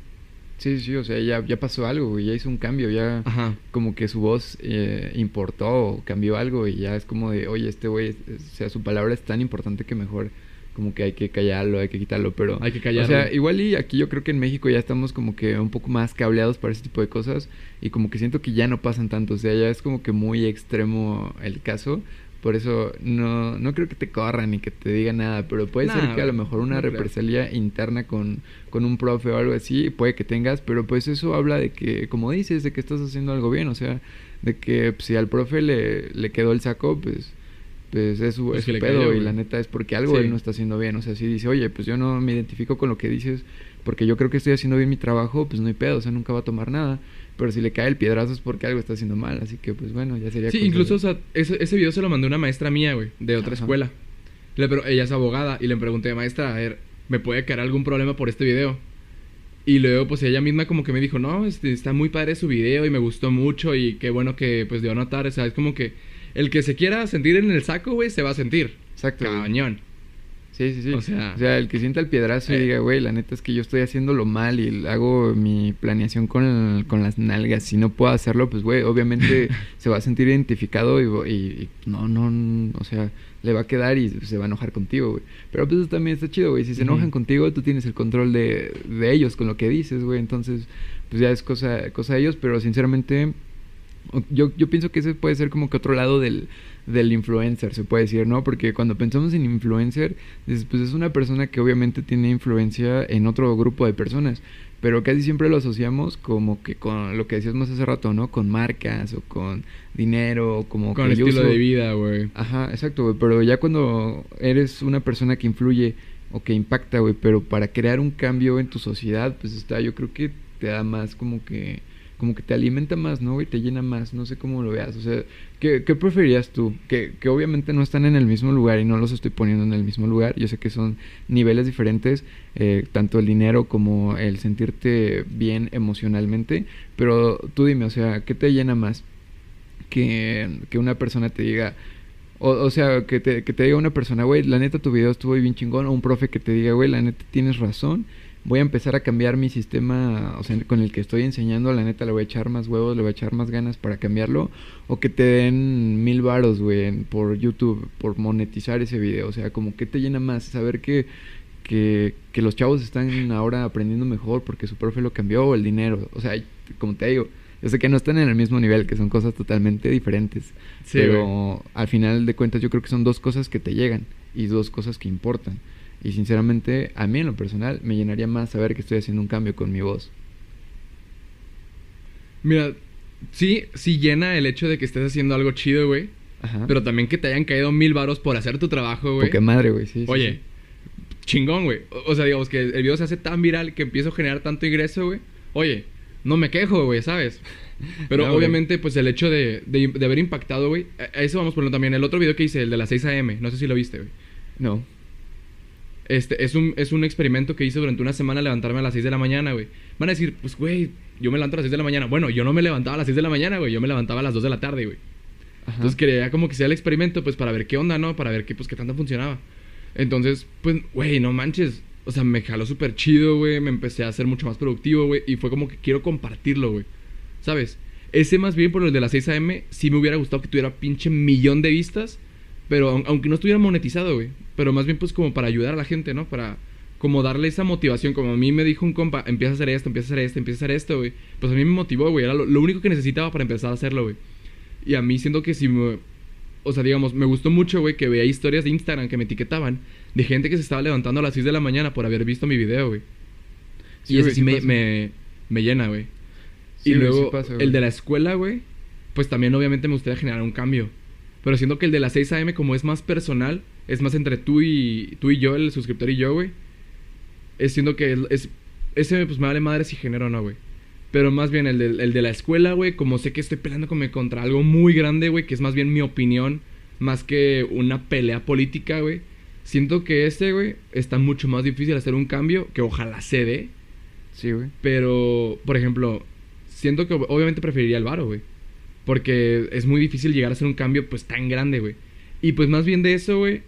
Sí, sí, o sea, ya, ya pasó algo, güey, ya hizo un cambio, ya Ajá. como que su voz eh, importó o cambió algo y ya es como de, oye, este güey, o sea, su palabra es tan importante que mejor como que hay que callarlo, hay que quitarlo, pero... Hay que O callarlo. sea, igual y aquí yo creo que en México ya estamos como que un poco más cableados para ese tipo de cosas y como que siento que ya no pasan tanto, o sea, ya es como que muy extremo el caso. Por eso no, no creo que te corran ni que te digan nada, pero puede ser que a lo mejor una no creo. represalia interna con, con un profe o algo así, puede que tengas, pero pues eso habla de que, como dices, de que estás haciendo algo bien, o sea, de que pues, si al profe le, le quedó el saco, pues pues es su, Pues es su pedo cayó, y la neta es porque algo Sí. él no está haciendo bien, o sea, si dice, oye, pues yo no me identifico con lo que dices porque yo creo que estoy haciendo bien mi trabajo, pues no hay pedo, o sea, nunca va a tomar nada, pero si le cae el piedrazo es porque algo está haciendo mal, así que pues bueno, ya sería Sí, incluso, o sea, ese, ese video se lo mandé una maestra mía, güey, de otra Ajá. escuela. Le, pero ella es abogada y le pregunté, maestra, a ver, ¿me puede caer algún problema por este video? Y luego, pues ella misma como que me dijo, no, este, está muy padre su video y me gustó mucho y qué bueno que, pues, dio a notar. O sea, es como que el que se quiera sentir en el saco, güey, se va a sentir. Exacto. Cañón. Sí, sí, sí. O sea- o sea el que sienta el piedrazo y Eh. diga, güey, la neta es que yo estoy haciéndolo mal y hago mi planeación con, el- con las nalgas. Si no puedo hacerlo, pues, güey, obviamente [LAUGHS] se va a sentir identificado y, y- y no, no, o sea, le va a quedar y se va a enojar contigo, güey. Pero pues eso también está chido, güey. Si se enojan contigo, tú tienes el control de, de ellos con lo que dices, güey. Entonces, pues ya es cosa, cosa de ellos, pero sinceramente yo, yo pienso que ese puede ser como que otro lado del, del influencer, se puede decir, ¿no? Porque cuando pensamos en influencer, pues es una persona que obviamente tiene influencia en otro grupo de personas, pero casi siempre lo asociamos como que con lo que decías más hace rato, ¿no? Con marcas o con dinero, o como Con que yo estilo uso- de vida, güey. Ajá, exacto, güey. Pero ya cuando eres una persona que influye o que impacta, güey, pero para crear un cambio en tu sociedad, pues está, yo creo que te da más como que, como que te alimenta más, ¿no, güey? Te llena más, no sé cómo lo veas. O sea, ¿qué, qué preferirías tú? Que, que obviamente no están en el mismo lugar y no los estoy poniendo en el mismo lugar. Yo sé que son niveles diferentes, eh, tanto el dinero como el sentirte bien emocionalmente. Pero tú dime, o sea, ¿qué te llena más? que, que una persona te diga, o, o sea, que te, que te diga una persona, güey, la neta tu video estuvo bien chingón, o un profe que te diga, güey, la neta tienes razón, voy a empezar a cambiar mi sistema, o sea, con el que estoy enseñando, la neta le voy a echar más huevos, le voy a echar más ganas para cambiarlo, o que te den mil varos, güey, por YouTube, por monetizar ese video, o sea, como que te llena más saber que... Que, que los chavos están ahora aprendiendo mejor porque su profe lo cambió o el dinero. O sea, como te digo, yo sé que no están en el mismo nivel, que son cosas totalmente diferentes. Sí, pero al final de cuentas yo creo que son dos cosas que te llegan y dos cosas que importan. Y sinceramente, a mí en lo personal me llenaría más saber que estoy haciendo un cambio con mi voz. Mira, sí, sí llena el hecho de que estés haciendo algo chido, güey. Ajá. Pero también que te hayan caído mil varos por hacer tu trabajo, güey. Porque madre, güey, sí. sí, Oye, sí. chingón, güey. O, o sea, digamos que el video se hace tan viral que empiezo a generar tanto ingreso, güey. Oye, no me quejo, güey, ¿sabes? [LAUGHS] Pero No, obviamente, pues el hecho de, de, de haber impactado, güey. A a eso vamos por también. El otro video que hice, el de las 6 a.m., no sé si lo viste, güey. No. Este, es un, es un experimento que hice durante una semana levantarme a las 6 de la mañana, güey. Van a decir, pues, güey, yo me levanto a las 6 de la mañana. Bueno, yo no me levantaba a las 6 de la mañana, güey. Yo me levantaba a las 2 de la tarde, güey. Entonces quería como que sea el experimento, pues, para ver qué onda, ¿no? Para ver qué, pues, qué tanto funcionaba. Entonces, pues, güey, no manches. O sea, me jaló súper chido, güey. Me empecé a ser mucho más productivo, güey. Y fue como que quiero compartirlo, güey. ¿Sabes? Ese más bien por el de las 6 a.m. sí me hubiera gustado que tuviera pinche millón de vistas. Pero aun- aunque no estuviera monetizado, güey. Pero más bien pues como para ayudar a la gente, ¿no? Para como darle esa motivación. Como a mí me dijo un compa, empieza a hacer esto, empieza a hacer esto, empieza a hacer esto, güey. Pues a mí me motivó, güey. Era lo, lo único que necesitaba para empezar a hacerlo, güey. Y a mí siento que si me... O sea, digamos, me gustó mucho, güey, que veía historias de Instagram que me etiquetaban de gente que se estaba levantando a las 6 de la mañana por haber visto mi video, güey. Sí, y güey, sí me, me, me llena, güey. Sí, y luego, sí pasa, güey. el de la escuela, güey, pues también obviamente me gustaría generar un cambio. Pero siento que el de las 6 a.m. como es más personal, es más entre tú y tú y yo, el suscriptor y yo, güey. Es siento que es, es- ese pues me vale madre si genero o no, güey. Pero más bien el de, el de la escuela, güey, como sé que estoy peleándome contra algo muy grande, güey, que es más bien mi opinión, más que una pelea política, güey. Siento que este, güey, está mucho más difícil hacer un cambio, que ojalá se dé. Sí, güey. Pero, por ejemplo, siento que ob- obviamente preferiría el varo, güey. Porque es muy difícil llegar a hacer un cambio, pues, tan grande, güey. Y pues más bien de eso, güey,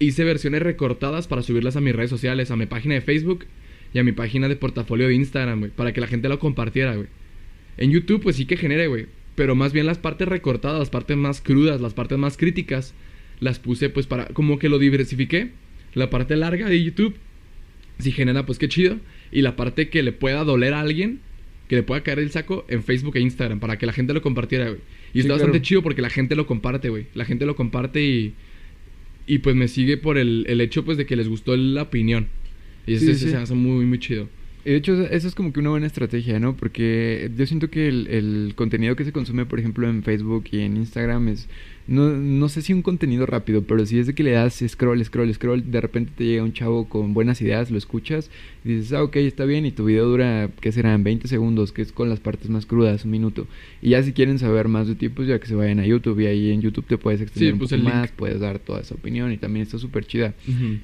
hice versiones recortadas para subirlas a mis redes sociales, a mi página de Facebook y a mi página de portafolio de Instagram, güey. Para que la gente lo compartiera, güey. En YouTube, pues sí que genere, güey. Pero más bien las partes recortadas, las partes más crudas, las partes más críticas, las puse, pues, para... Como que lo diversifiqué. La parte larga de YouTube si genera, pues qué chido. Y la parte que le pueda doler a alguien, que le pueda caer el saco en Facebook e Instagram, para que la gente lo compartiera, güey. Y Sí, está bastante chido porque la gente lo comparte, güey. La gente lo comparte y. Y pues me sigue por el, el hecho, pues, de que les gustó la opinión. Y eso Sí, eso sí. se hace muy, muy chido. Y de hecho, eso es como que una buena estrategia, ¿no? Porque yo siento que el, el contenido que se consume, por ejemplo, en Facebook y en Instagram es. No, no sé si un contenido rápido, pero si es de que le das scroll, scroll, scroll, de repente te llega un chavo con buenas ideas, lo escuchas y dices, ah, ok, está bien, y tu video dura, ¿qué serán? 20 segundos, que es con las partes más crudas, un minuto. Y ya si quieren saber más de ti, pues ya que se vayan a YouTube y ahí en YouTube te puedes extender un pues poco más, puedes dar toda esa opinión y también está súper chida.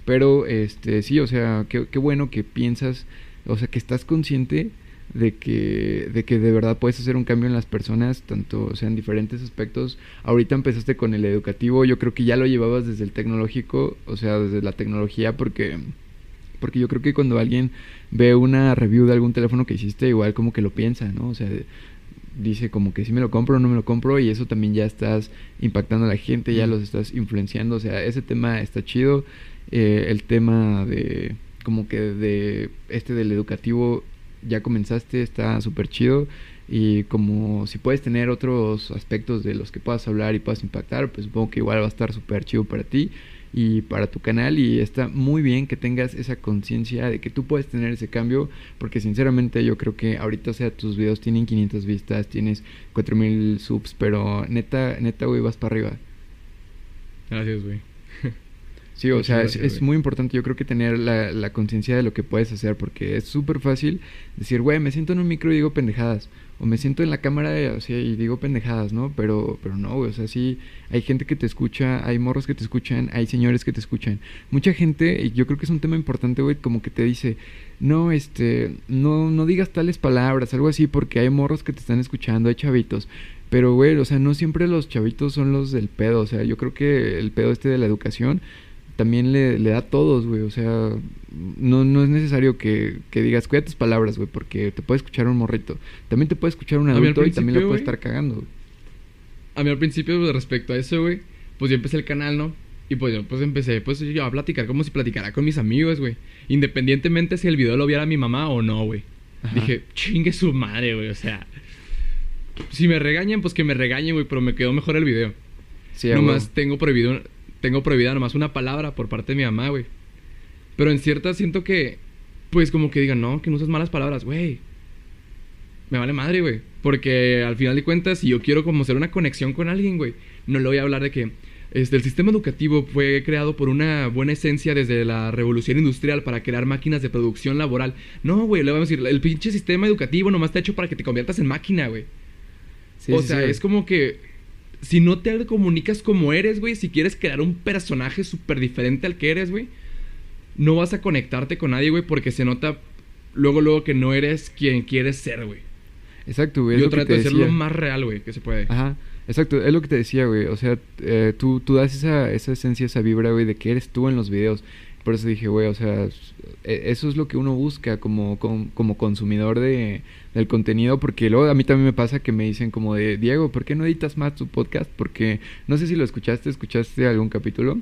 Pero, este, sí, o sea, qué, qué bueno que piensas, o sea, que estás consciente de que, de que de verdad puedes hacer un cambio en las personas, tanto o sea en diferentes aspectos. Ahorita empezaste con el educativo, yo creo que ya lo llevabas desde el tecnológico, o sea, desde la tecnología, porque, porque yo creo que cuando alguien ve una review de algún teléfono que hiciste, igual como que lo piensa, ¿no? O sea, dice como que si me lo compro o no me lo compro y eso también ya estás impactando a la gente, ya los estás influenciando, o sea, ese tema está chido, eh, el tema de como que de este del educativo ya comenzaste, está súper chido y como si puedes tener otros aspectos de los que puedas hablar y puedas impactar, pues supongo que igual va a estar súper chido para ti y para tu canal y está muy bien que tengas esa conciencia de que tú puedes tener ese cambio porque sinceramente yo creo que ahorita sea tus videos tienen 500 vistas, tienes 4000 subs, pero neta, neta güey vas para arriba. Gracias, güey. Sí, o sea, es, muy importante yo creo que tener la, la conciencia de lo que puedes hacer porque es súper fácil decir, güey, me siento en un micro y digo pendejadas o me siento en la cámara o sea, y digo pendejadas, ¿no? Pero, pero no, güey, o sea, sí, hay gente que te escucha, hay morros que te escuchan, hay señores que te escuchan. Mucha gente, y yo creo que es un tema importante, güey, como que te dice, no, este, no, no digas tales palabras, algo así, porque hay morros que te están escuchando, hay chavitos. Pero, güey, o sea, no siempre los chavitos son los del pedo, o sea, yo creo que el pedo este de la educación también le, le da a todos, güey. O sea, no, no es necesario que, que digas, cuida tus palabras, güey, porque te puede escuchar un morrito. También te puede escuchar un adulto y también lo puede estar cagando, güey. A mí al principio, pues, respecto a eso, güey, pues yo empecé el canal, ¿no? Y pues yo pues empecé pues yo a platicar como si platicara con mis amigos, güey. Independientemente si el video lo viera mi mamá o no, güey. Dije, chingue su madre, güey. O sea, si me regañan, pues que me regañen, güey, pero me quedó mejor el video. Sí, Nomás tengo prohibido tengo prohibida nomás una palabra por parte de mi mamá, güey. Pero en cierta siento que, pues como que digan, no, que no usas malas palabras, güey. Me vale madre, güey. Porque al final de cuentas, si yo quiero como hacer una conexión con alguien, güey, no le voy a hablar de que este, el sistema educativo fue creado por una buena esencia desde la revolución industrial para crear máquinas de producción laboral. No, güey, le vamos a decir, el pinche sistema educativo nomás está hecho para que te conviertas en máquina, güey. o sea, es como que si no te comunicas como eres, güey, si quieres crear un personaje súper diferente al que eres, güey, no vas a conectarte con nadie, güey, porque se nota luego, luego que no eres quien quieres ser, güey. Exacto, güey. Yo trato de ser lo más real, güey, que se puede. Ajá. Exacto, es lo que te decía, güey. O sea, eh, tú, tú das esa, esa esencia, esa vibra, güey, de que eres tú en los videos. Por eso dije, güey, o sea, e, eso es lo que uno busca como, como, consumidor de, del contenido, porque luego a mí también me pasa que me dicen como de, Diego, ¿por qué no editas más tu podcast? Porque no sé si lo escuchaste, escuchaste algún capítulo,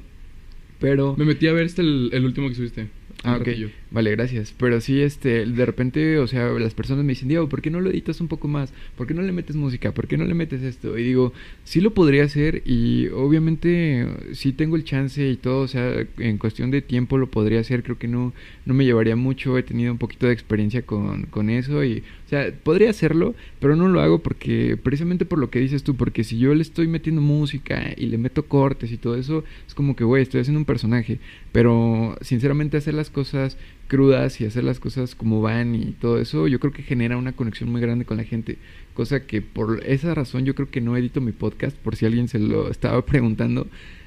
pero... Me metí a ver este el último que subiste. Ah, ok. Vale, gracias. Pero sí, este, de repente, o sea, las personas me dicen, Diego, ¿por qué no lo editas un poco más? ¿Por qué no le metes música? ¿Por qué no le metes esto? Y digo, sí lo podría hacer y obviamente sí tengo el chance y todo, o sea, en cuestión de tiempo lo podría hacer, creo que no, no me llevaría mucho, he tenido un poquito de experiencia con, con eso y, o sea, podría hacerlo, pero no lo hago porque, precisamente por lo que dices tú, porque si yo le estoy metiendo música y le meto cortes y todo eso, es como que, güey, estoy haciendo un personaje, pero sinceramente hacer las cosas crudas y hacer las cosas como van y todo eso, yo creo que genera una conexión muy grande con la gente. Cosa que por esa razón yo creo que no edito mi podcast, por si alguien se lo estaba [LAUGHS] preguntando.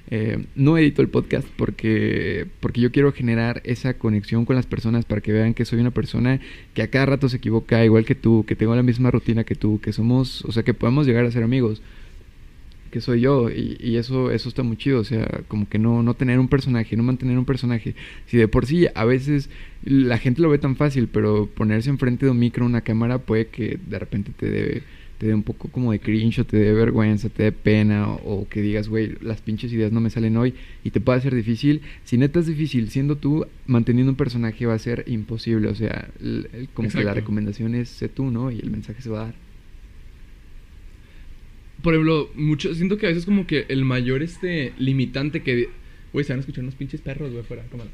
Eh, no edito el podcast porque, porque yo quiero generar esa conexión con las personas para que vean que soy una persona que a cada rato se equivoca igual que tú, que tengo la misma rutina que tú, que somos, o sea, que podemos llegar a ser amigos que soy yo y, y, eso eso está muy chido o sea como que no no tener un personaje no mantener un personaje. Si de por sí a veces la gente lo ve tan fácil pero ponerse enfrente de un micro una cámara puede que de repente te dé te dé un poco como de cringe o te dé vergüenza te dé pena o, que digas güey las pinches ideas no me salen hoy y te puede ser difícil. Si neta es difícil siendo tú manteniendo un personaje va a ser imposible o sea como que la recomendación es sé tú no y el mensaje se va a dar por ejemplo, mucho, siento que a veces como que el mayor este limitante que... Güey, se van a escuchar unos pinches perros, güey, fuera, cámara.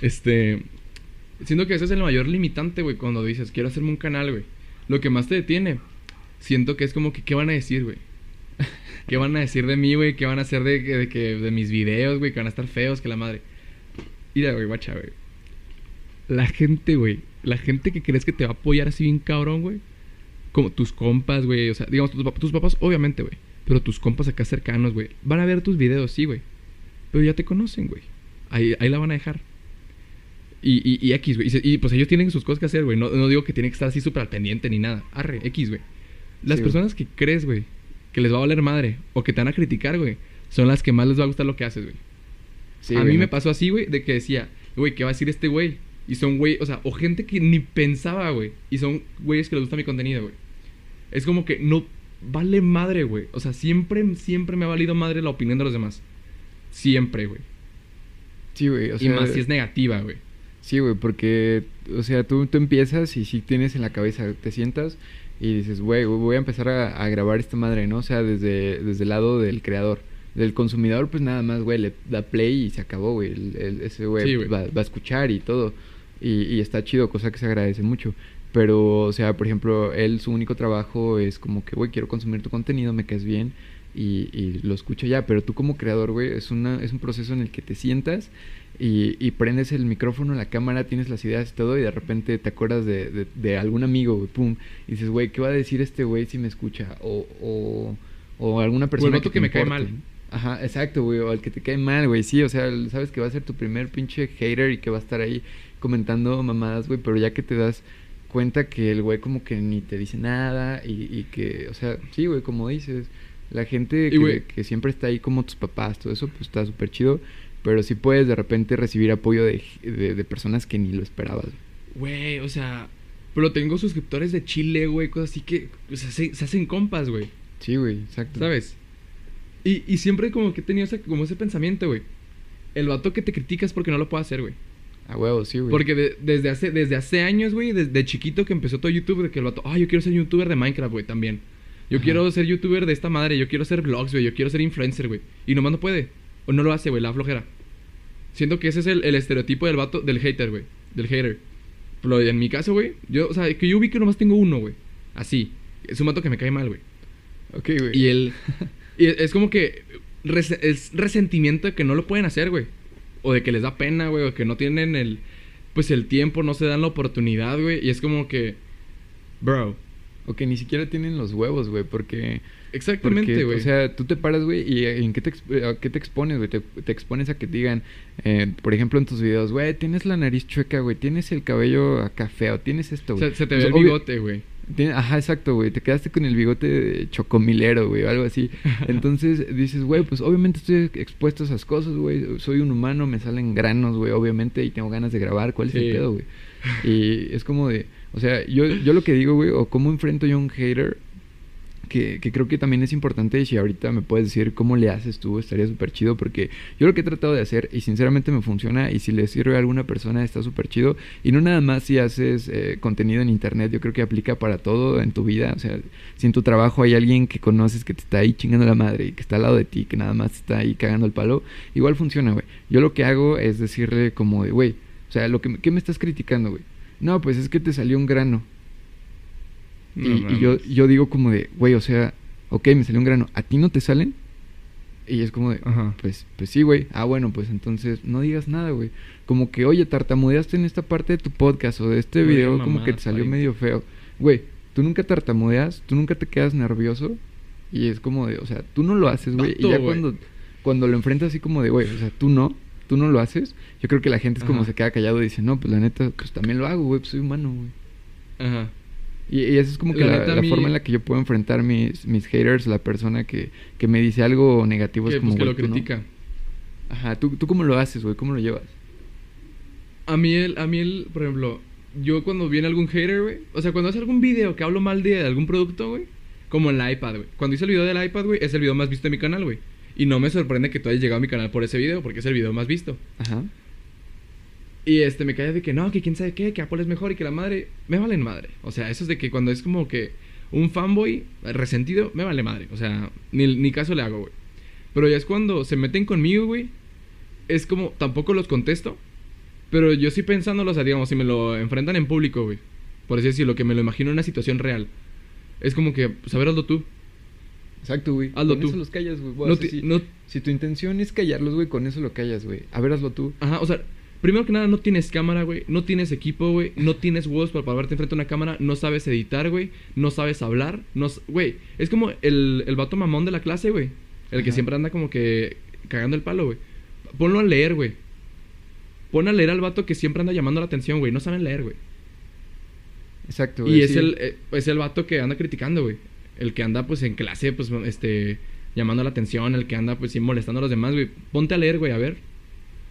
Este... Siento que ese es el mayor limitante, güey, cuando dices, quiero hacerme un canal, güey. Lo que más te detiene, siento que es como que, ¿qué van a decir, güey? [LAUGHS] ¿Qué van a decir de mí, güey? ¿Qué van a hacer de, de, de mis videos, güey? Que van a estar feos, que la madre. Mira, güey, guacha, güey. La gente, güey. La gente que crees que te va a apoyar así bien cabrón, güey como tus compas, güey, o sea, digamos, tus, papás, obviamente, güey, pero tus compas acá cercanos, güey, van a ver tus videos, sí, güey, pero ya te conocen, güey, ahí, ahí la van a dejar. Y, y, y X, güey. Y, pues ellos tienen sus cosas que hacer, güey. No, no digo que tienen que estar así súper al pendiente ni nada. Arre, X, güey. Las Sí, personas que crees, güey, que les va a valer madre o que te van a criticar, güey, son las que más les va a gustar lo que haces, güey. Sí, a mí me pasó así, güey, de que decía, güey, ¿qué va a decir este güey? Y son güey, o sea, o gente que ni pensaba, güey. Y son güeyes que les gusta mi contenido, güey. Es como que no vale madre, güey. O sea, siempre, siempre me ha valido madre la opinión de los demás. Siempre, güey. Sí, güey, o y más si es negativa, güey. Sí, güey, porque, o sea, tú, tú empiezas y sí tienes en la cabeza, te sientas y dices, güey, voy a empezar a, a grabar esta madre, ¿no? O sea, desde, desde el lado del creador. Del consumidor, pues nada más, güey, le da play y se acabó, güey. Ese güey Sí, güey. va, va a escuchar y todo. Y, y está chido, cosa que se agradece mucho. Pero, o sea, por ejemplo, él, su único trabajo es como que, güey, quiero consumir tu contenido, me caes bien y, y lo escucho ya. Pero tú como creador, güey, es, una, es un proceso en el que te sientas y, y prendes el micrófono, la cámara, tienes las ideas y todo, y de repente te acuerdas de, de, de algún amigo, güey, pum, y dices, güey, ¿qué va a decir este güey si me escucha? O, o, o alguna persona vato te que me cae mal. Ajá, exacto, güey, o al que te cae mal, güey, sí, o sea, sabes que va a ser tu primer pinche hater y que va a estar ahí comentando mamadas, güey, pero ya que te das cuenta que el güey como que ni te dice nada y, y que, o sea, sí, güey, como dices, la gente que, que siempre está ahí como tus papás, todo eso, pues está súper chido, pero sí puedes de repente recibir apoyo de, de, de personas que ni lo esperabas. Güey, o sea, pero tengo suscriptores de Chile, güey, cosas así que o sea, se, se hacen compas, güey. Sí, güey, exacto. ¿Sabes? Y, y siempre como que he tenido ese, como ese pensamiento, güey. El vato que te critica es porque no lo puede hacer, güey. A huevo, sí, güey. Porque de- desde, hace, desde hace años, güey, desde chiquito que empezó todo YouTube, de que el vato, ah, yo quiero ser youtuber de Minecraft, güey, también. Yo Ajá. quiero ser youtuber de esta madre, yo quiero hacer vlogs, güey, yo quiero ser influencer, güey. Y nomás no puede. O no lo hace, güey, la flojera. Siento que ese es el, el estereotipo del vato, del hater, güey. Del hater. Pero en mi caso, güey, yo, o sea, que yo vi que nomás tengo uno, güey. Así. Es un vato que me cae mal, güey. Ok, güey. Y él. [LAUGHS] y es como que. res- es resentimiento de que no lo pueden hacer, güey. O de que les da pena, güey. O que no tienen el. Pues el tiempo, no se dan la oportunidad, güey. Y es como que. Bro. O que ni siquiera tienen los huevos, güey, porque... Exactamente, güey. O sea, tú te paras, güey, y ¿en qué te, exp- a qué te expones, güey? Te, te expones a que te digan, eh, por ejemplo, en tus videos, güey, tienes la nariz chueca, güey, tienes el cabello acá feo, tienes esto, O güey. sea, se te ve el bigote, güey. Tiene- ajá, exacto, güey. Te quedaste con el bigote de chocomilero, güey, algo así. [LAUGHS] Entonces dices, güey, pues obviamente estoy expuesto a esas cosas, güey. Soy un humano, me salen granos, güey, obviamente, y tengo ganas de grabar. ¿Cuál es Sí. el pedo, güey? [LAUGHS] Y es como de, o sea, yo, yo lo que digo, güey, o cómo enfrento yo a un hater, que, creo que también es importante, y si ahorita me puedes decir cómo le haces tú, estaría súper chido, porque yo lo que he tratado de hacer, y sinceramente me funciona, y si le sirve a alguna persona, está súper chido, y no nada más si haces eh, contenido en internet, yo creo que aplica para todo en tu vida, o sea, si en tu trabajo hay alguien que conoces que te está ahí chingando la madre, y que está al lado de ti, que nada más está ahí cagando el palo, igual funciona, güey. Yo lo que hago es decirle como de, güey, o sea, lo que, ¿qué me estás criticando, güey? No, pues es que te salió un grano. Y, No y yo, yo digo como de, güey, o sea, ok, me salió un grano, ¿a ti no te salen? Y es como de, Ajá. pues, pues sí, güey. Ah, bueno, pues entonces no digas nada, güey. Como que, oye, tartamudeaste en esta parte de tu podcast o de este video, como que te salió medio feo. Güey, tú nunca tartamudeas, tú nunca te quedas nervioso. Y es como de, o sea, tú no lo haces, güey. Y ya cuando, cuando lo enfrentas así como de, güey, o sea, tú no, tú no lo haces. Yo creo que la gente es como Ajá. se queda callado y dice, no, pues la neta, pues también lo hago, güey, pues soy humano, güey. Ajá. Y, y esa es como que La la, la forma en la que yo puedo enfrentar mis, mis haters, la persona que, que me dice algo negativo Que, es como, pues, que lo tú no. critica. Ajá, ¿tú, ¿tú cómo lo haces, güey? ¿Cómo lo llevas? A mí, el, a mí el, por ejemplo, yo cuando viene algún hater, güey. O sea, cuando hace algún video que hablo mal de algún producto, güey. Como en el iPad, güey. Cuando hice el video del iPad, güey, es el video más visto de mi canal, güey. Y no me sorprende que tú hayas llegado a mi canal por ese video, porque es el video más visto. Ajá. Y este me cae de que no, que quién sabe qué, que Apple es mejor y que la madre. Me valen madre. O sea, eso es de que cuando es como que un fanboy resentido, me vale madre. O sea, ni, ni caso le hago, güey. Pero ya es cuando se meten conmigo, güey. Es como, tampoco los contesto. Pero yo sí pensándolo, o sea, digamos, si me lo enfrentan en público, güey. Por así decirlo, que me lo imagino en una situación real. Es como que, pues a ver, hazlo tú. Exacto, güey. Hazlo con tú. eso los callas, güey. No O sea, ti- si, no- si tu intención es callarlos, güey, con eso lo callas, güey. A ver, hazlo tú. Ajá, o sea, primero que nada, no tienes cámara, güey. No tienes equipo, güey. No tienes huevos para pararte enfrente a una cámara. No sabes editar, güey. No sabes hablar. No, güey, es como el, el vato mamón de la clase, güey. El que Ajá. siempre anda como que cagando el palo, güey. Ponlo a leer, güey. Pon a leer al vato que siempre anda llamando la atención, güey. No saben leer, güey. Exacto, Y güey, es sí. el, eh, es el vato que anda criticando, güey. El que anda, pues, en clase, pues, este... Llamando la atención. El que anda, pues, sí, molestando a los demás, güey. Ponte a leer, güey, a ver.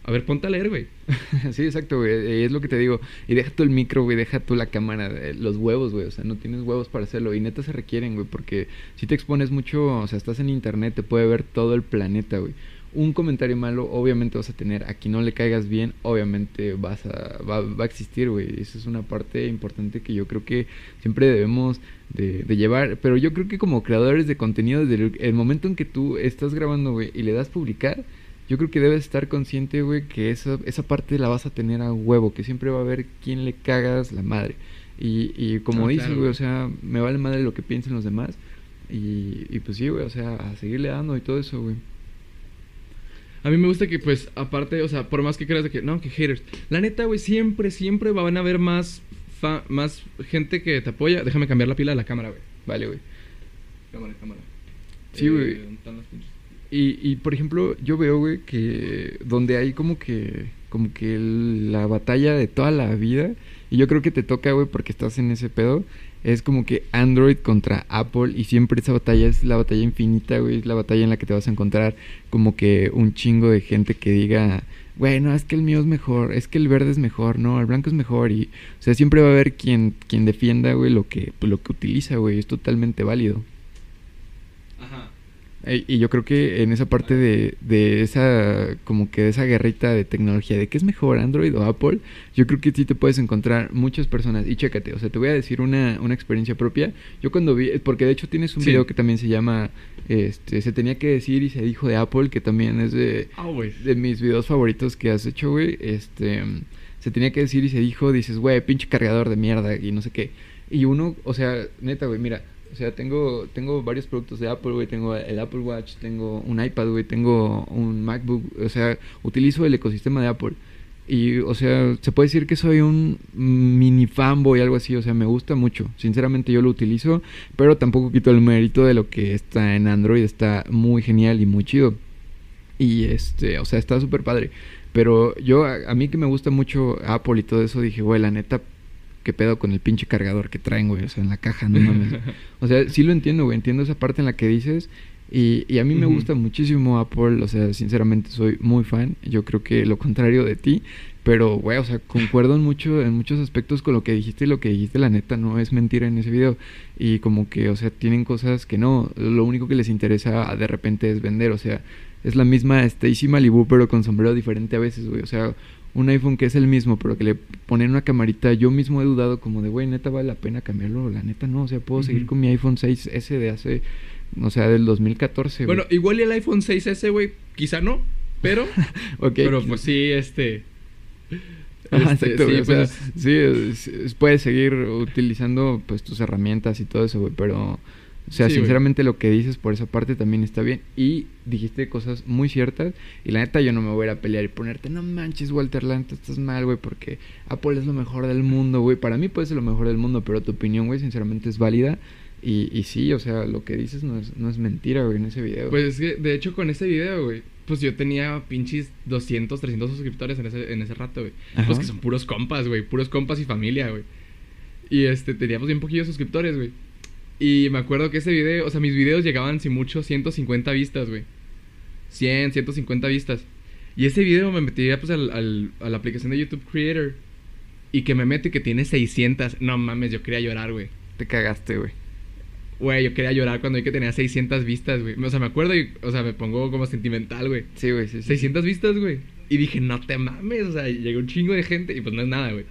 A ver, ponte a leer, güey. [LAUGHS] Sí, exacto, güey. eh, Es lo que te digo. Y deja tú el micro, güey. Deja tú la cámara. eh, Los huevos, güey. O sea, no tienes huevos para hacerlo. Y neta se requieren, güey. Porque si te expones mucho, o sea, estás en internet, te puede ver todo el planeta, güey. Un comentario malo, obviamente vas a tener. Aquí no le caigas bien, obviamente vas a, va, va a existir, güey. Esa es una parte importante que yo creo que siempre debemos de, de llevar. Pero yo creo que como creadores de contenido, desde el, el momento en que tú estás grabando, güey, y le das publicar, yo creo que debes estar consciente, güey, que esa, esa parte la vas a tener a huevo, que siempre va a haber quien le cagas la madre. Y, y como Ah, dices, claro, güey, o sea, me vale madre lo que piensen los demás. Y, y pues sí, güey, o sea, a seguirle dando y todo eso, güey. A mí me gusta que, pues, aparte, o sea, por más que creas de que, no, que haters. La neta, güey, siempre, siempre van a haber más, fa- más gente que te apoya. Déjame cambiar la pila de la cámara, güey. Vale, güey. Cámara, cámara. Sí, güey. ¿dónde están las pinches? Y, y por ejemplo, yo veo, güey, que donde hay como que, como que la batalla de toda la vida, y yo creo que te toca, güey, porque estás en ese pedo, es como que Android contra Apple, y siempre esa batalla es la batalla infinita, güey, es la batalla en la que te vas a encontrar como que un chingo de gente que diga, bueno, es que el mío es mejor, es que el verde es mejor, no, el blanco es mejor, y, o sea, siempre va a haber quien, quien defienda, güey, lo que, lo que utiliza, güey, es totalmente válido. Ajá. Eh, Y yo creo que en esa parte de, de esa, como que de esa guerrita de tecnología, de qué es mejor Android o Apple, yo creo que sí te puedes encontrar muchas personas. Y chécate, o sea, te voy a decir una, una experiencia propia. Yo cuando vi, porque de hecho tienes un Sí. video que también se llama, este, se tenía que decir y se dijo de Apple, que también es de, Ah, de mis videos favoritos que has hecho, güey. Este, se tenía que decir y se dijo, dices, güey, pinche cargador de mierda y no sé qué. Y uno, o sea, neta, güey, mira, o sea, tengo, tengo varios productos de Apple, güey, tengo el Apple Watch, tengo un iPad, güey, tengo un MacBook, o sea, utilizo el ecosistema de Apple. Y, o sea, se puede decir que soy un mini fanboy, algo así, o sea, me gusta mucho. Sinceramente yo lo utilizo, pero tampoco quito el mérito de lo que está en Android, está muy genial y muy chido. Y este, o sea, está súper padre. Pero yo, a, a mí que me gusta mucho Apple y todo eso, dije, güey, la neta, ¿qué pedo con el pinche cargador que traen, güey? O sea, en la caja, no mames. [LAUGHS] O sea, sí lo entiendo, güey, entiendo esa parte en la que dices. Y, y a mí me gusta muchísimo Apple, o sea, sinceramente soy muy fan. Yo creo que lo contrario de ti. Pero, güey, o sea, concuerdo en, mucho, en muchos aspectos con lo que dijiste y lo que dijiste, la neta, no es mentira en ese video. Y como que, o sea, tienen cosas que no. Lo único que les interesa de repente es vender, o sea, es la misma Stacy Malibu, pero con sombrero diferente a veces, güey. O sea, un iPhone que es el mismo, pero que le ponen una camarita. Yo mismo he dudado como de, güey, neta vale la pena cambiarlo. La neta no, o sea, puedo seguir con mi iPhone 6S de hace, o sea, del 2014. güey. Bueno, igual y el iPhone 6S, güey, quizá no, pero... [LAUGHS] Ok, pero pues sí, este... Ajá, este, exacto, o sea, pues, sí, es- es- puedes seguir utilizando pues tus herramientas y todo eso, güey, pero o sea, Sí, sinceramente lo que dices por esa parte también está bien y dijiste cosas muy ciertas y la neta yo no me voy a ir a pelear y ponerte, no manches, Walter, la neta estás mal, güey, porque Apple es lo mejor del mundo, güey. Para mí puede ser lo mejor del mundo, pero tu opinión, güey, sinceramente es válida y, y sí, o sea, lo que dices no es, no es mentira, güey, en ese video. Pues es que, de hecho, con ese video, güey, pues yo tenía pinches 200, 300 suscriptores en ese, en ese rato, güey. Pues que son puros compas, güey, puros compas y familia, güey. Y este, teníamos bien poquillos suscriptores, güey. Y me acuerdo que ese video, o sea, mis videos llegaban, si mucho, 150 vistas, güey. 100, 150 vistas. Y ese video me metí pues al, al- a la aplicación de YouTube Creator. Y que me mete que tiene 600. No mames, yo quería llorar, güey. Te cagaste, güey. Güey, yo quería llorar cuando vi que tenía 600 vistas, güey. O sea, me acuerdo y, o sea, me pongo como sentimental, güey. Sí, güey, sí, sí. 600 vistas, güey. Y dije, no te mames, o sea, llegó un chingo de gente y pues no es nada, güey.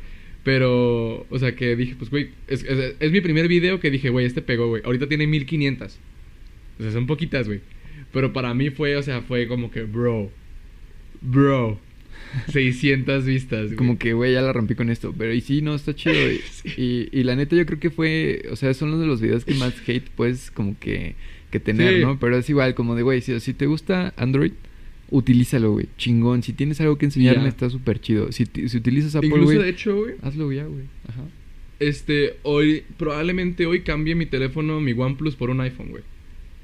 Pero, o sea, que dije, pues, güey, es, es, es mi primer video que dije, güey, este pegó, güey. Ahorita tiene 1500. O sea, son poquitas, güey. Pero para mí fue, o sea, fue como que, bro, bro, [LAUGHS] 600 vistas, güey. Como que, güey, ya la rompí con esto. Pero y sí, no, está chido. [LAUGHS] Sí. y, y la neta, yo creo que fue. O sea, son uno de los videos que más hate, pues, como que, que tener, Sí. ¿no? Pero es igual, como de, güey, si, si te gusta Android, utilízalo, güey. Chingón. Si tienes algo que enseñarme, está súper chido. Si, si utilizas Apple, Incluso, güey, de hecho, güey, hazlo ya, güey. Ajá. este, hoy, probablemente hoy cambie mi teléfono, mi OnePlus, por un iPhone, güey.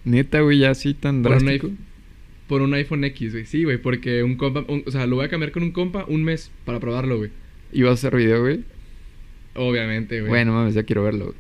Neta, güey, ya así tan Por drástico. por un iPhone X, güey. Sí, güey, porque un compa, un- o sea, lo voy a cambiar con un compa un mes para probarlo, güey. ¿Y vas a hacer video, güey? Obviamente, güey. Bueno, mames, ya quiero verlo. güey.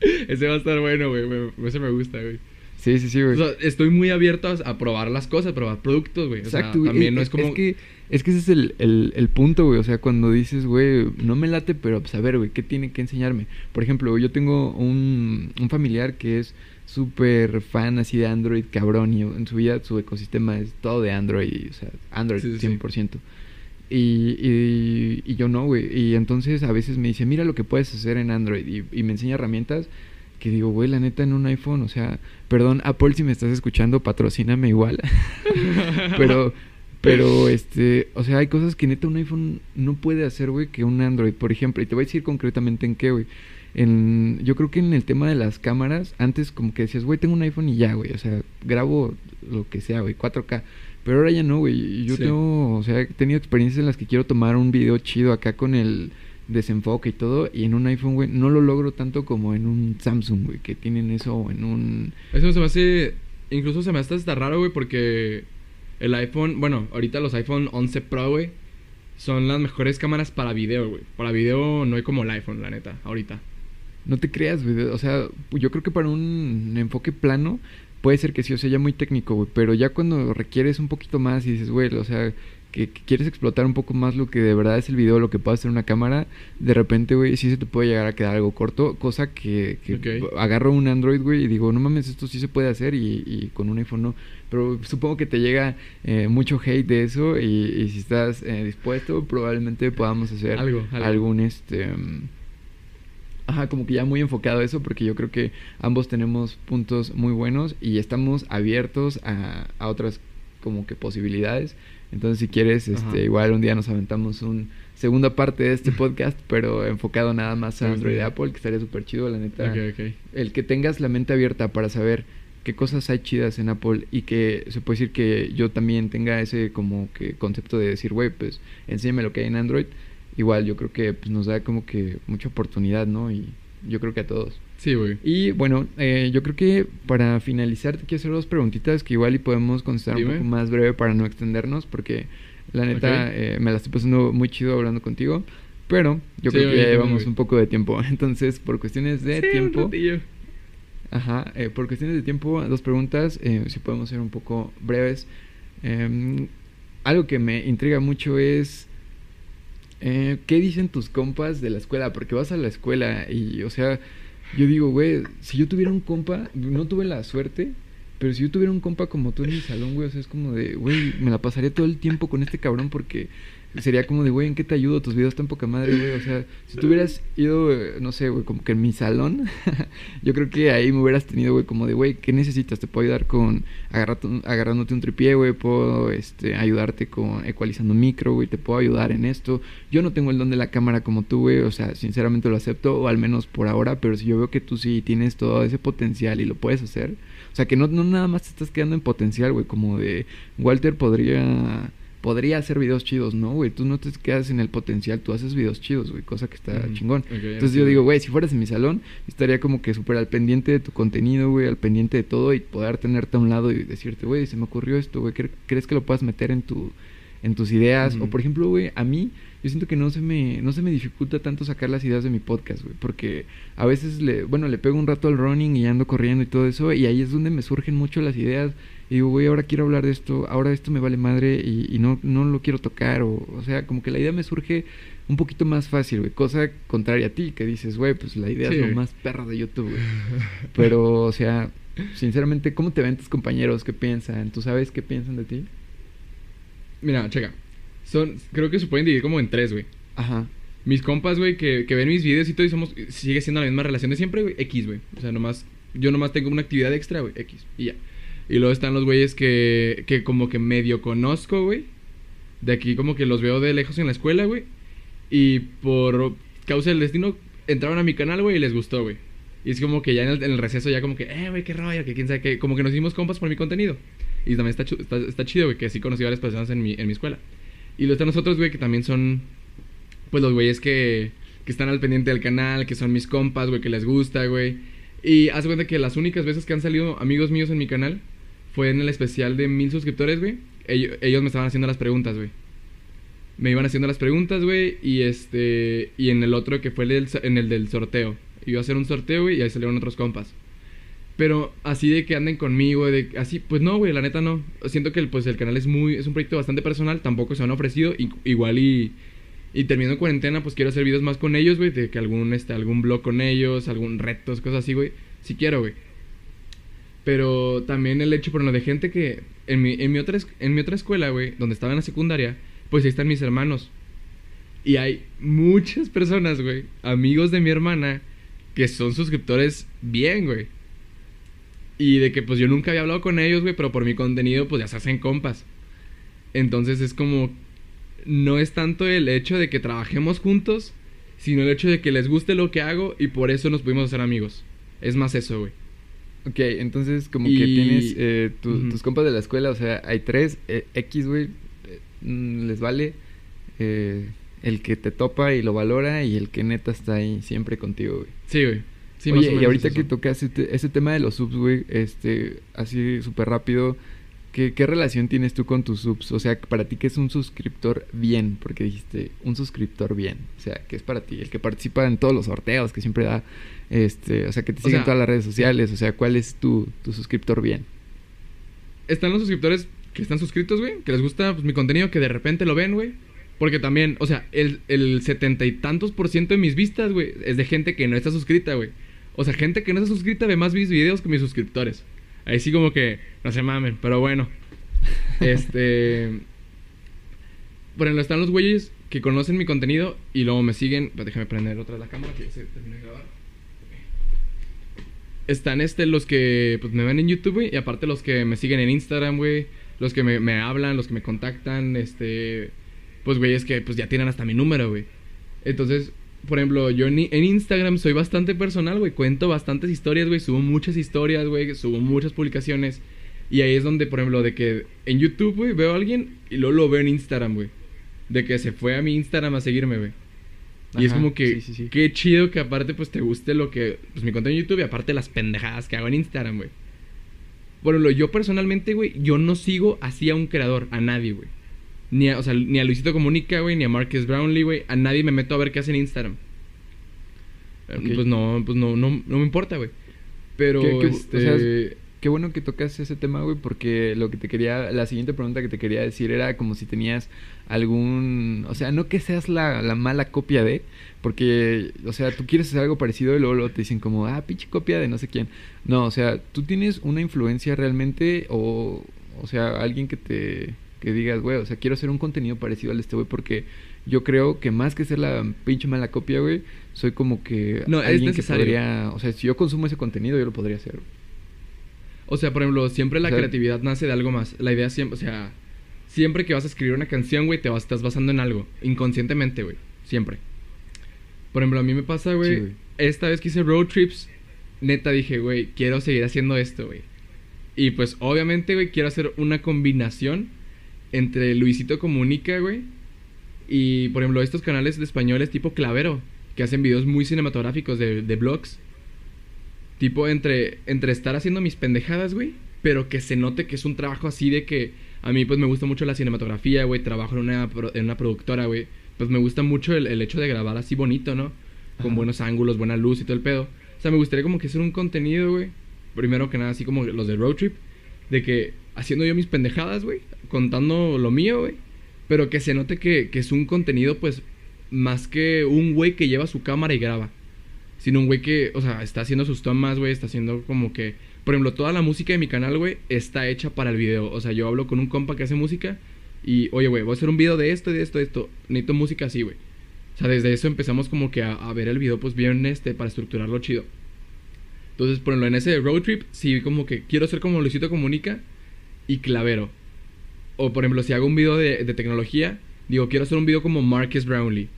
[LAUGHS] Ese va a estar bueno, güey. Ese me gusta, güey. Sí, sí, sí, güey. O sea, estoy muy abierto a, a probar las cosas, a probar productos, güey. O sea, Exacto, güey. también no Eh, es como... que, es que ese es el, el, el punto, güey. O sea, cuando dices, güey, no me late, pero pues a ver, güey, ¿qué tiene que enseñarme? Por ejemplo, yo tengo un, un familiar que es súper fan así de Android, cabrón, y en su vida su ecosistema es todo de Android, o sea, Android Sí, sí, sí. 100%. Y, y, y yo no, güey. Y entonces a veces me dice, mira lo que puedes hacer en Android. Y, y me enseña herramientas que digo, güey, la neta en un iPhone, o sea, perdón, Apple, si me estás escuchando, patrocíname igual. [LAUGHS] pero, pero, este, o sea, hay cosas que neta un iPhone no puede hacer, güey, que un Android, por ejemplo. Y te voy a decir concretamente en qué, güey. En, yo creo que en el tema de las cámaras, antes como que decías, güey, tengo un iPhone y ya, güey. O sea, grabo lo que sea, güey, 4K. Pero ahora ya no, güey. Yo Sí. tengo, o sea, he tenido experiencias en las que quiero tomar un video chido acá con el desenfoque y todo. Y en un iPhone, güey, no lo logro tanto como en un Samsung, güey, que tienen eso o en un... Eso se me hace... Incluso se me hace hasta raro, güey, porque el iPhone... Bueno, ahorita los iPhone 11 Pro, güey, son las mejores cámaras para video, güey. Para video no hay como el iPhone, la neta, ahorita. No te creas, güey. O sea, yo creo que para un enfoque plano puede ser que sí, o sea, ya muy técnico, güey. Pero ya cuando requieres un poquito más y dices, güey, o sea, que, que quieres explotar un poco más lo que de verdad es el video, lo que puede hacer una cámara, de repente, güey, sí se te puede llegar a quedar algo corto. Cosa que, agarro un Android, güey, y digo, no mames, esto sí se puede hacer y, y con un iPhone no. Pero supongo que te llega eh, mucho hate de eso y, y si estás eh, dispuesto, probablemente podamos hacer Algo, algo. algún, este... mm, Ajá, como que ya muy enfocado a eso, porque yo creo que ambos tenemos puntos muy buenos y estamos abiertos a, a otras como que posibilidades. Entonces, si quieres, Ajá. este, igual un día nos aventamos un segunda parte de este [LAUGHS] podcast, pero enfocado nada más a Android y Apple, que estaría súper chido, la neta. Ok, ok. El que tengas la mente abierta para saber qué cosas hay chidas en Apple y que se puede decir que yo también tenga ese como que concepto de decir, güey, pues enséñame lo que hay en Android. Igual yo creo que pues, nos da como que mucha oportunidad, ¿no? Y yo creo que a todos. Sí, güey. Y bueno, eh, yo creo que para finalizar te quiero hacer dos preguntitas que igual y podemos contestar Dime. un poco más breve para no extendernos porque la neta eh, me la estoy pasando muy chido hablando contigo. Pero yo Sí, creo que ya llevamos un poco de tiempo. [LAUGHS] Entonces, por cuestiones de Sí, tiempo... Ajá, eh, por cuestiones de tiempo, dos preguntas, eh, si podemos ser un poco breves. Em, algo que me intriga mucho es, eh, ¿qué dicen tus compas de la escuela? Porque vas a la escuela y, o sea, yo digo, güey, si yo tuviera un compa, no tuve la suerte, pero si yo tuviera un compa como tú en mi salón, güey, o sea, es como de, güey, me la pasaría todo el tiempo con este cabrón porque sería como de, güey, ¿en qué te ayudo? Tus videos están poca madre, güey. O sea, si tú hubieras ido, no sé, güey, como que en mi salón, [LAUGHS] yo creo que ahí me hubieras tenido, güey, como de, güey, ¿qué necesitas? Te puedo ayudar con agarrándote un tripié, güey. Puedo este, ayudarte con ecualizando micro, güey. Te puedo ayudar en esto. Yo no tengo el don de la cámara como tú, güey. O sea, sinceramente lo acepto, o al menos por ahora. Pero si yo veo que tú sí tienes todo ese potencial y lo puedes hacer. O sea, que no, no nada más te estás quedando en potencial, güey. Como de, Walter podría podría hacer videos chidos, ¿no, güey? Tú no te quedas en el potencial, tú haces videos chidos, güey, cosa que está chingón. Entonces yo digo, güey. si fueras en mi salón, estaría como que súper al pendiente de tu contenido, güey, al pendiente de todo y poder tenerte a un lado y decirte, güey, se me ocurrió esto, güey, ¿cre- ¿crees que lo puedas meter en tu en tus ideas? O por ejemplo, güey, a mí yo siento que no se me no se me dificulta tanto sacar las ideas de mi podcast, güey, porque a veces le bueno, le pego un rato al running y ando corriendo y todo eso y ahí es donde me surgen mucho las ideas y digo, güey, ahora quiero hablar de esto, ahora esto me vale madre y, y no, no lo quiero tocar. O, o sea, como que la idea me surge un poquito más fácil, güey. Cosa contraria a ti, que dices, güey, pues la idea Sí, es lo más perra de YouTube, güey. Pero, o sea, sinceramente, ¿cómo te ven tus compañeros? ¿Qué piensan? ¿Tú sabes qué piensan de ti? Mira, checa. Son, creo que se pueden dividir como en tres, güey. Ajá. Mis compas, güey, que, que ven mis videos y todo y somos... Sigue siendo la misma relación de siempre, güey. X, güey. O sea, nomás... Yo nomás tengo una actividad extra, güey. X. Y ya. Y luego están los güeyes que, que como que medio conozco, güey. De aquí como que los veo de lejos en la escuela, güey. Y por causa del destino entraron a mi canal, güey, y les gustó, güey. Y es como que ya en el, en el receso ya como que, eh, güey, qué rollo, que quién sabe qué. Como que nos hicimos compas por mi contenido. Y también está, está, chido, güey, que sí conocí varias personas en mi, en mi escuela. Y luego están nosotros, güey, que también son, pues los güeyes que, que están al pendiente del canal, que son mis compas, güey, que les gusta, güey. Y haz cuenta que las únicas veces que han salido amigos míos en mi canal fue en el especial de mil suscriptores, güey. Ellos, me estaban haciendo las preguntas, güey. Me iban haciendo las preguntas, güey. Y este. Y en el otro que fue el en el del sorteo. Iba a hacer un sorteo, güey, y ahí salieron otros compas. Pero así de que anden conmigo, de así, pues no, güey, la neta no. Siento que el, pues el canal es muy, es un proyecto bastante personal, tampoco se han ofrecido, y, igual y, y terminando cuarentena, pues quiero hacer videos más con ellos, güey, de que algún, este, algún blog con ellos, algún retos, cosas así, güey. Si quiero, güey. Pero también el hecho, por lo de gente que en mi, en mi, otra, en mi otra escuela, güey, donde estaba en la secundaria, pues ahí están mis hermanos. Y hay muchas personas, güey, amigos de mi hermana, que son suscriptores bien, güey. Y de que pues yo nunca había hablado con ellos, güey, pero por mi contenido pues ya se hacen compas. Entonces es como, no es tanto el hecho de que trabajemos juntos, sino el hecho de que les guste lo que hago y por eso nos pudimos hacer amigos. Es más eso, güey. Ok, entonces como que tienes eh, tus compas de la escuela, o sea, hay tres, eh, X, güey, eh, les vale el que te topa y lo valora y el que neta está ahí siempre contigo, güey. Sí, güey. Oye, y ahorita que tocas este, ese tema de los subs, güey, este, así súper rápido, ¿qué, ¿qué, relación tienes tú con tus subs? O sea, para ti, ¿qué es un suscriptor bien? Porque dijiste, un suscriptor bien. O sea, ¿qué es para ti? El que participa en todos los sorteos, que siempre da, este, o sea, que te sigue en todas las redes sociales. O sea, ¿cuál es tu, tu suscriptor bien? Están los suscriptores que están suscritos, güey, que les gusta pues, mi contenido, que de repente lo ven, güey. Porque también, o sea, el, el setenta y tantos por ciento de mis vistas, güey, es de gente que no está suscrita, güey. O sea, gente que no está suscrita ve más mis videos que mis suscriptores. Ahí sí como que no se mamen, pero bueno. [LAUGHS] este... Ejemplo, están los güeyes que conocen mi contenido y luego me siguen... Pero déjame prender otra la cámara que se terminó de grabar. Están este, los que pues, me ven en YouTube, güey. Y aparte los que me siguen en Instagram, güey. Los que me, me hablan, los que me contactan, este... Pues güeyes que pues ya tienen hasta mi número, güey. Entonces, por ejemplo, yo en, Instagram soy bastante personal, güey. Cuento bastantes historias, güey. Subo muchas historias, güey. Subo muchas publicaciones. Y ahí es donde, por ejemplo, de que en YouTube, güey, veo a alguien y luego lo veo en Instagram, güey. De que se fue a mi Instagram a seguirme, güey. Y es como que, qué chido que aparte, pues, te guste lo que, pues, mi contenido en YouTube y aparte las pendejadas que hago en Instagram, güey. Ejemplo, yo personalmente, güey, yo no sigo así a un creador, a nadie, güey. Ni a, o sea, ni a Luisito Comunica, güey, ni a Marcus Brownlee, güey. A nadie me meto a ver qué hace en Instagram. Pues no, pues no, no, no me importa, güey. Pero, este... qué bueno que tocas ese tema, güey, porque lo que te quería... La siguiente pregunta que te quería decir era como si tenías algún... O sea, no que seas la, la mala copia de... Porque, o sea, tú quieres hacer algo parecido y luego, luego te dicen como, ah, pinche copia de no sé quién. No, o sea, tú tienes una influencia realmente o... O sea, alguien que te que digas, güey, o sea, quiero hacer un contenido parecido al este güey porque yo creo que más que ser la pinche mala copia, güey, soy como que no, alguien es necesario. que podría, o sea, si yo consumo ese contenido, yo lo podría hacer. O sea, por ejemplo, siempre la creatividad nace de algo más. La idea siempre, o sea, siempre que vas a escribir una canción, güey, te vas, estás basando en algo, inconscientemente, güey, siempre. Por ejemplo, a mí me pasa, güey, esta vez que hice road trips, neta dije, güey, quiero seguir haciendo esto, güey. Y pues obviamente, güey, quiero hacer una combinación entre Luisito Comunica, güey, y por ejemplo estos canales de españoles tipo Clavero, que hacen videos muy cinematográficos de, de blogs. Tipo entre, entre estar haciendo mis pendejadas, güey, pero que se note que es un trabajo así de que a mí pues me gusta mucho la cinematografía, güey, trabajo en una, en una productora, güey. Pues me gusta mucho el, hecho de grabar así bonito, ¿no? Con buenos ángulos, buena luz y todo el pedo. O sea, me gustaría como que hacer un contenido, güey. Primero que nada, así como los de Road Trip. De que haciendo yo mis pendejadas, güey contando lo mío, güey. Pero que se note que, que, es un contenido, pues, más que un güey que lleva su cámara y graba. Sino un güey que, o sea, está haciendo sus tomas, güey, está haciendo como que... Por ejemplo, toda la música de mi canal, güey, está hecha para el video. O sea, yo hablo con un compa que hace música y, oye, güey, voy a hacer un video de esto, de esto, de esto. Necesito música así, güey. O sea, desde eso empezamos como que a, ver el video, pues, bien, este, para estructurarlo chido. Entonces, por ejemplo, en ese road trip, sí, como que quiero ser como Luisito Comunica y Clavero. O por ejemplo, si hago un video de, tecnología, digo, quiero hacer un video como Marcus Brownlee.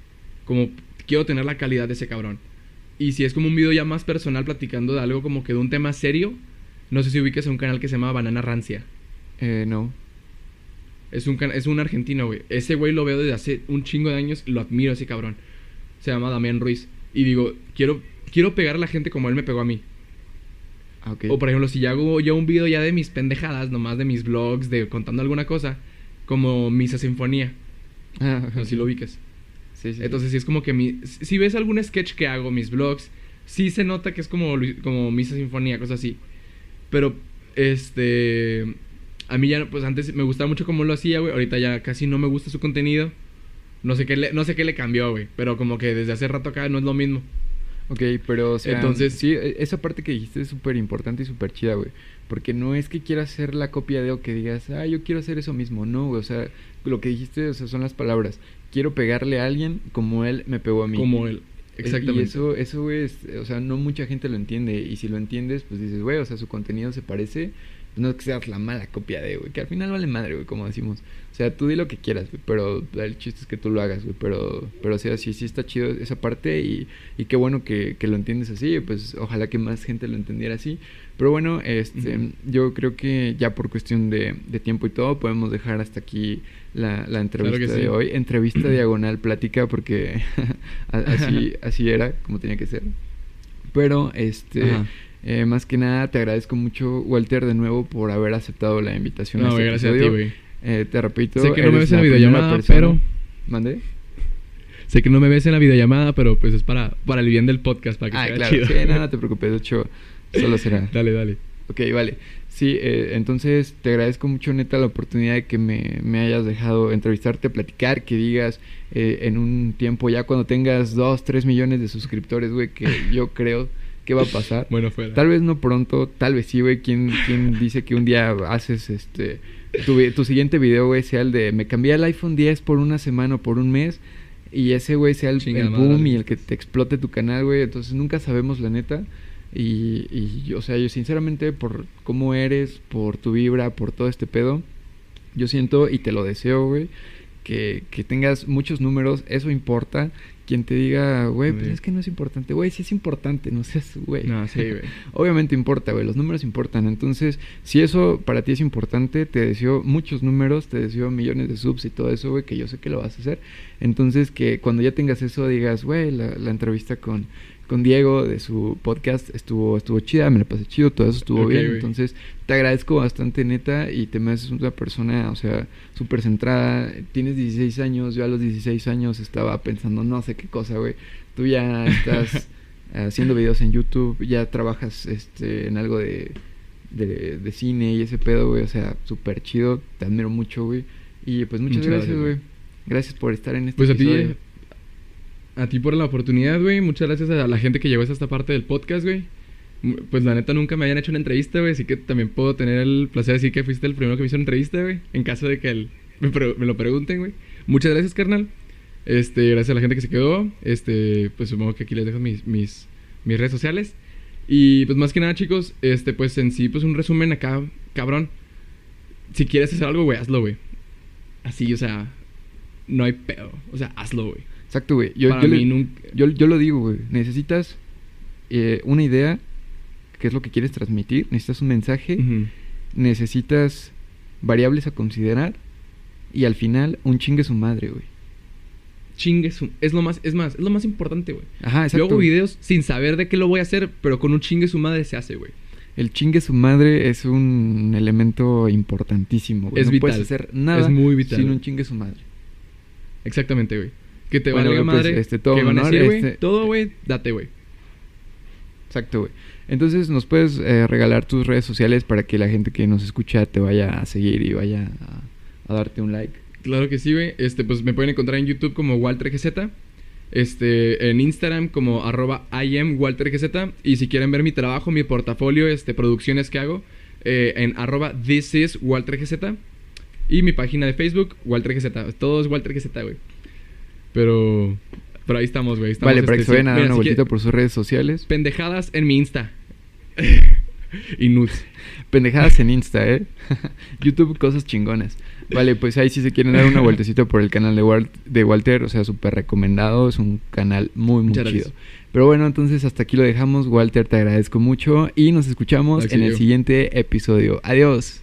Como quiero tener la calidad de ese cabrón. Y si es como un video ya más personal platicando de algo como que de un tema serio, no sé si ubiques a un canal que se llama Banana Rancia. Eh, no. Es un, es un argentino, güey. Ese güey lo veo desde hace un chingo de años lo admiro ese cabrón. Se llama Damián Ruiz. Y digo, quiero, quiero pegar a la gente como él me pegó a mí. O por ejemplo, si yo hago yo un video ya de mis pendejadas, nomás de mis vlogs, de contando alguna cosa, como Misa Sinfonía. Ah, No si lo ubicas. Sí, sí. Entonces sí es como que mi, si ves algún sketch que hago, mis vlogs, sí se nota que es como, como Misa Sinfonía, cosas así. Pero, este, a mí ya, pues antes me gustaba mucho cómo lo hacía, güey. Ahorita ya casi no me gusta su contenido. No sé qué le, no sé qué le cambió, güey. Pero como que desde hace rato acá no es lo mismo. Ok, pero o sea, Entonces- sí, e- esa parte que dijiste es súper importante y súper chida, güey. Porque no es que quieras hacer la copia de o que digas, ah, yo quiero hacer eso mismo. No, güey, o sea, lo que dijiste o sea, son las palabras. Quiero pegarle a alguien como él me pegó a mí. Como él. Exactamente. Y eso, eso, güey, es- o sea, no mucha gente lo entiende. Y si lo entiendes, pues dices, güey, o sea, su contenido se parece. No es que seas la mala copia de, güey, que al final vale madre, güey, como decimos. O sea, tú di lo que quieras, güey, pero el chiste es que tú lo hagas, güey. Pero, pero o sea, sí, sí está chido esa parte y, y qué bueno que, que lo entiendes así. Pues ojalá que más gente lo entendiera así. Pero bueno, este, yo creo que ya por cuestión de, de tiempo y todo, podemos dejar hasta aquí la, la entrevista sí. de hoy. Entrevista diagonal plática, porque [LAUGHS] así, así era, como tenía que ser. Pero, este, Ajá. Eh, más que nada, te agradezco mucho, Walter, de nuevo, por haber aceptado la invitación No, a este gracias a ti, episodio. güey. Eh, te repito, Sé que no me ves en la videollamada, pero- ¿Mande? Sé que no me ves en la videollamada, pero pues es para, para el bien del podcast, para que Ah, sea claro. chido. Sí, no, no te preocupes, de hecho, solo será. [LAUGHS] dale, dale. Ok, vale. Sí, eh, entonces te agradezco mucho, neta, la oportunidad de que me, me hayas dejado entrevistarte, platicar, que digas eh, en un tiempo, ya cuando tengas 2, 3 millones de suscriptores, güey, que [LAUGHS] yo creo que va a pasar. [LAUGHS] Bueno, fuera. Tal vez no pronto, tal vez sí, güey. ¿Quién, quién dice que un día haces este. Tu, tu siguiente video, güey, sea el de me cambié el iPhone 10 por una semana o por un mes. Y ese, güey, sea el, el madre. boom y el que te explote tu canal, güey. Entonces nunca sabemos, la neta. Y, y, o sea, yo sinceramente, por cómo eres, por tu vibra, por todo este pedo, yo siento y te lo deseo, güey, que, que tengas muchos números. Eso importa. Quien te diga, güey, pues es que no es importante. Güey, sí es importante, no seas, güey. No, sí, güey. [LAUGHS] Obviamente importa, güey, los números importan. Entonces, si eso para ti es importante, te deseo muchos números, te deseo millones de subs y todo eso, güey, que yo sé que lo vas a hacer. Entonces, que cuando ya tengas eso, digas, güey, la, la entrevista con, con Diego de su podcast estuvo, estuvo chida, me la pasé chido, todo eso estuvo bien. Entonces, te agradezco bastante, neta, y te me haces una persona, o sea, súper centrada. Tienes 16 años, yo a los 16 años estaba pensando no sé qué cosa, güey. Tú ya estás [LAUGHS] haciendo videos en YouTube, ya trabajas este, en algo de, de, de cine y ese pedo, güey. O sea, súper chido, te admiro mucho, güey. Y pues muchas, Muchas gracias, güey. Gracias por estar en este Pues a ti, episodio. A ti por la oportunidad, güey. Muchas gracias a la gente que llegó hasta esta parte del podcast, güey. Pues la neta nunca me habían hecho una entrevista, güey. Así que también puedo tener el placer de decir que fuiste el primero que me hizo una entrevista, güey. En caso de que me lo pregunten, güey. Muchas gracias, carnal. Este, gracias a la gente que se quedó. Este, pues supongo que aquí les dejo mis, mis, mis redes sociales. Y pues más que nada, chicos, este, pues en sí, pues un resumen acá, cabrón. Si quieres hacer algo, güey, hazlo, güey. Así, o sea, no hay pedo. O sea, hazlo, güey. Exacto, güey. Yo, yo, le- nunca- yo, yo lo digo, güey. Necesitas eh, una idea, que es lo que quieres transmitir. Necesitas un mensaje. Necesitas variables a considerar. Y al final, un chingue su madre, güey. Chingue su- Es lo más, es más, es lo más importante, güey. Ajá, Yo exacto. hago videos sin saber de qué lo voy a hacer, pero con un chingue su madre se hace, güey. El chingue su madre es un elemento importantísimo, güey. Es no vital. puedes hacer nada Es muy vital, sin un chingue su madre. Exactamente, güey. Que te Bueno, valga güey, pues, madre. este, todo que van a decir, güey. este- Todo, güey, date, güey. Exacto, güey. Entonces, ¿nos puedes eh, regalar tus redes sociales para que la gente que nos escucha te vaya a seguir y vaya a, a darte un like? Claro que sí, güey. Este, pues me pueden encontrar en YouTube como WalterGZ. Este, en Instagram como arroba IamWalterGZ. Y si quieren ver mi trabajo, mi portafolio, este, producciones que hago, eh, en arroba This is WalterGZ. Y mi página de Facebook, WalterGZ. Todo es WalterGZ, güey. Pero, pero ahí estamos, güey. Estamos, vale, para que este, se vayan a dar una vueltita por sus redes sociales. Pendejadas en mi Insta. [LAUGHS] y nudes. Pendejadas en Insta, ¿eh? [LAUGHS] YouTube, cosas chingonas. Vale, pues ahí si se quieren dar una [LAUGHS] vueltecita por el canal de, Wal- de Walter, o sea, súper recomendado. Es un canal muy, muy Muchas chido. gracias. Pero bueno, entonces hasta aquí lo dejamos. Walter, te agradezco mucho y nos escuchamos en el siguiente episodio. Adiós.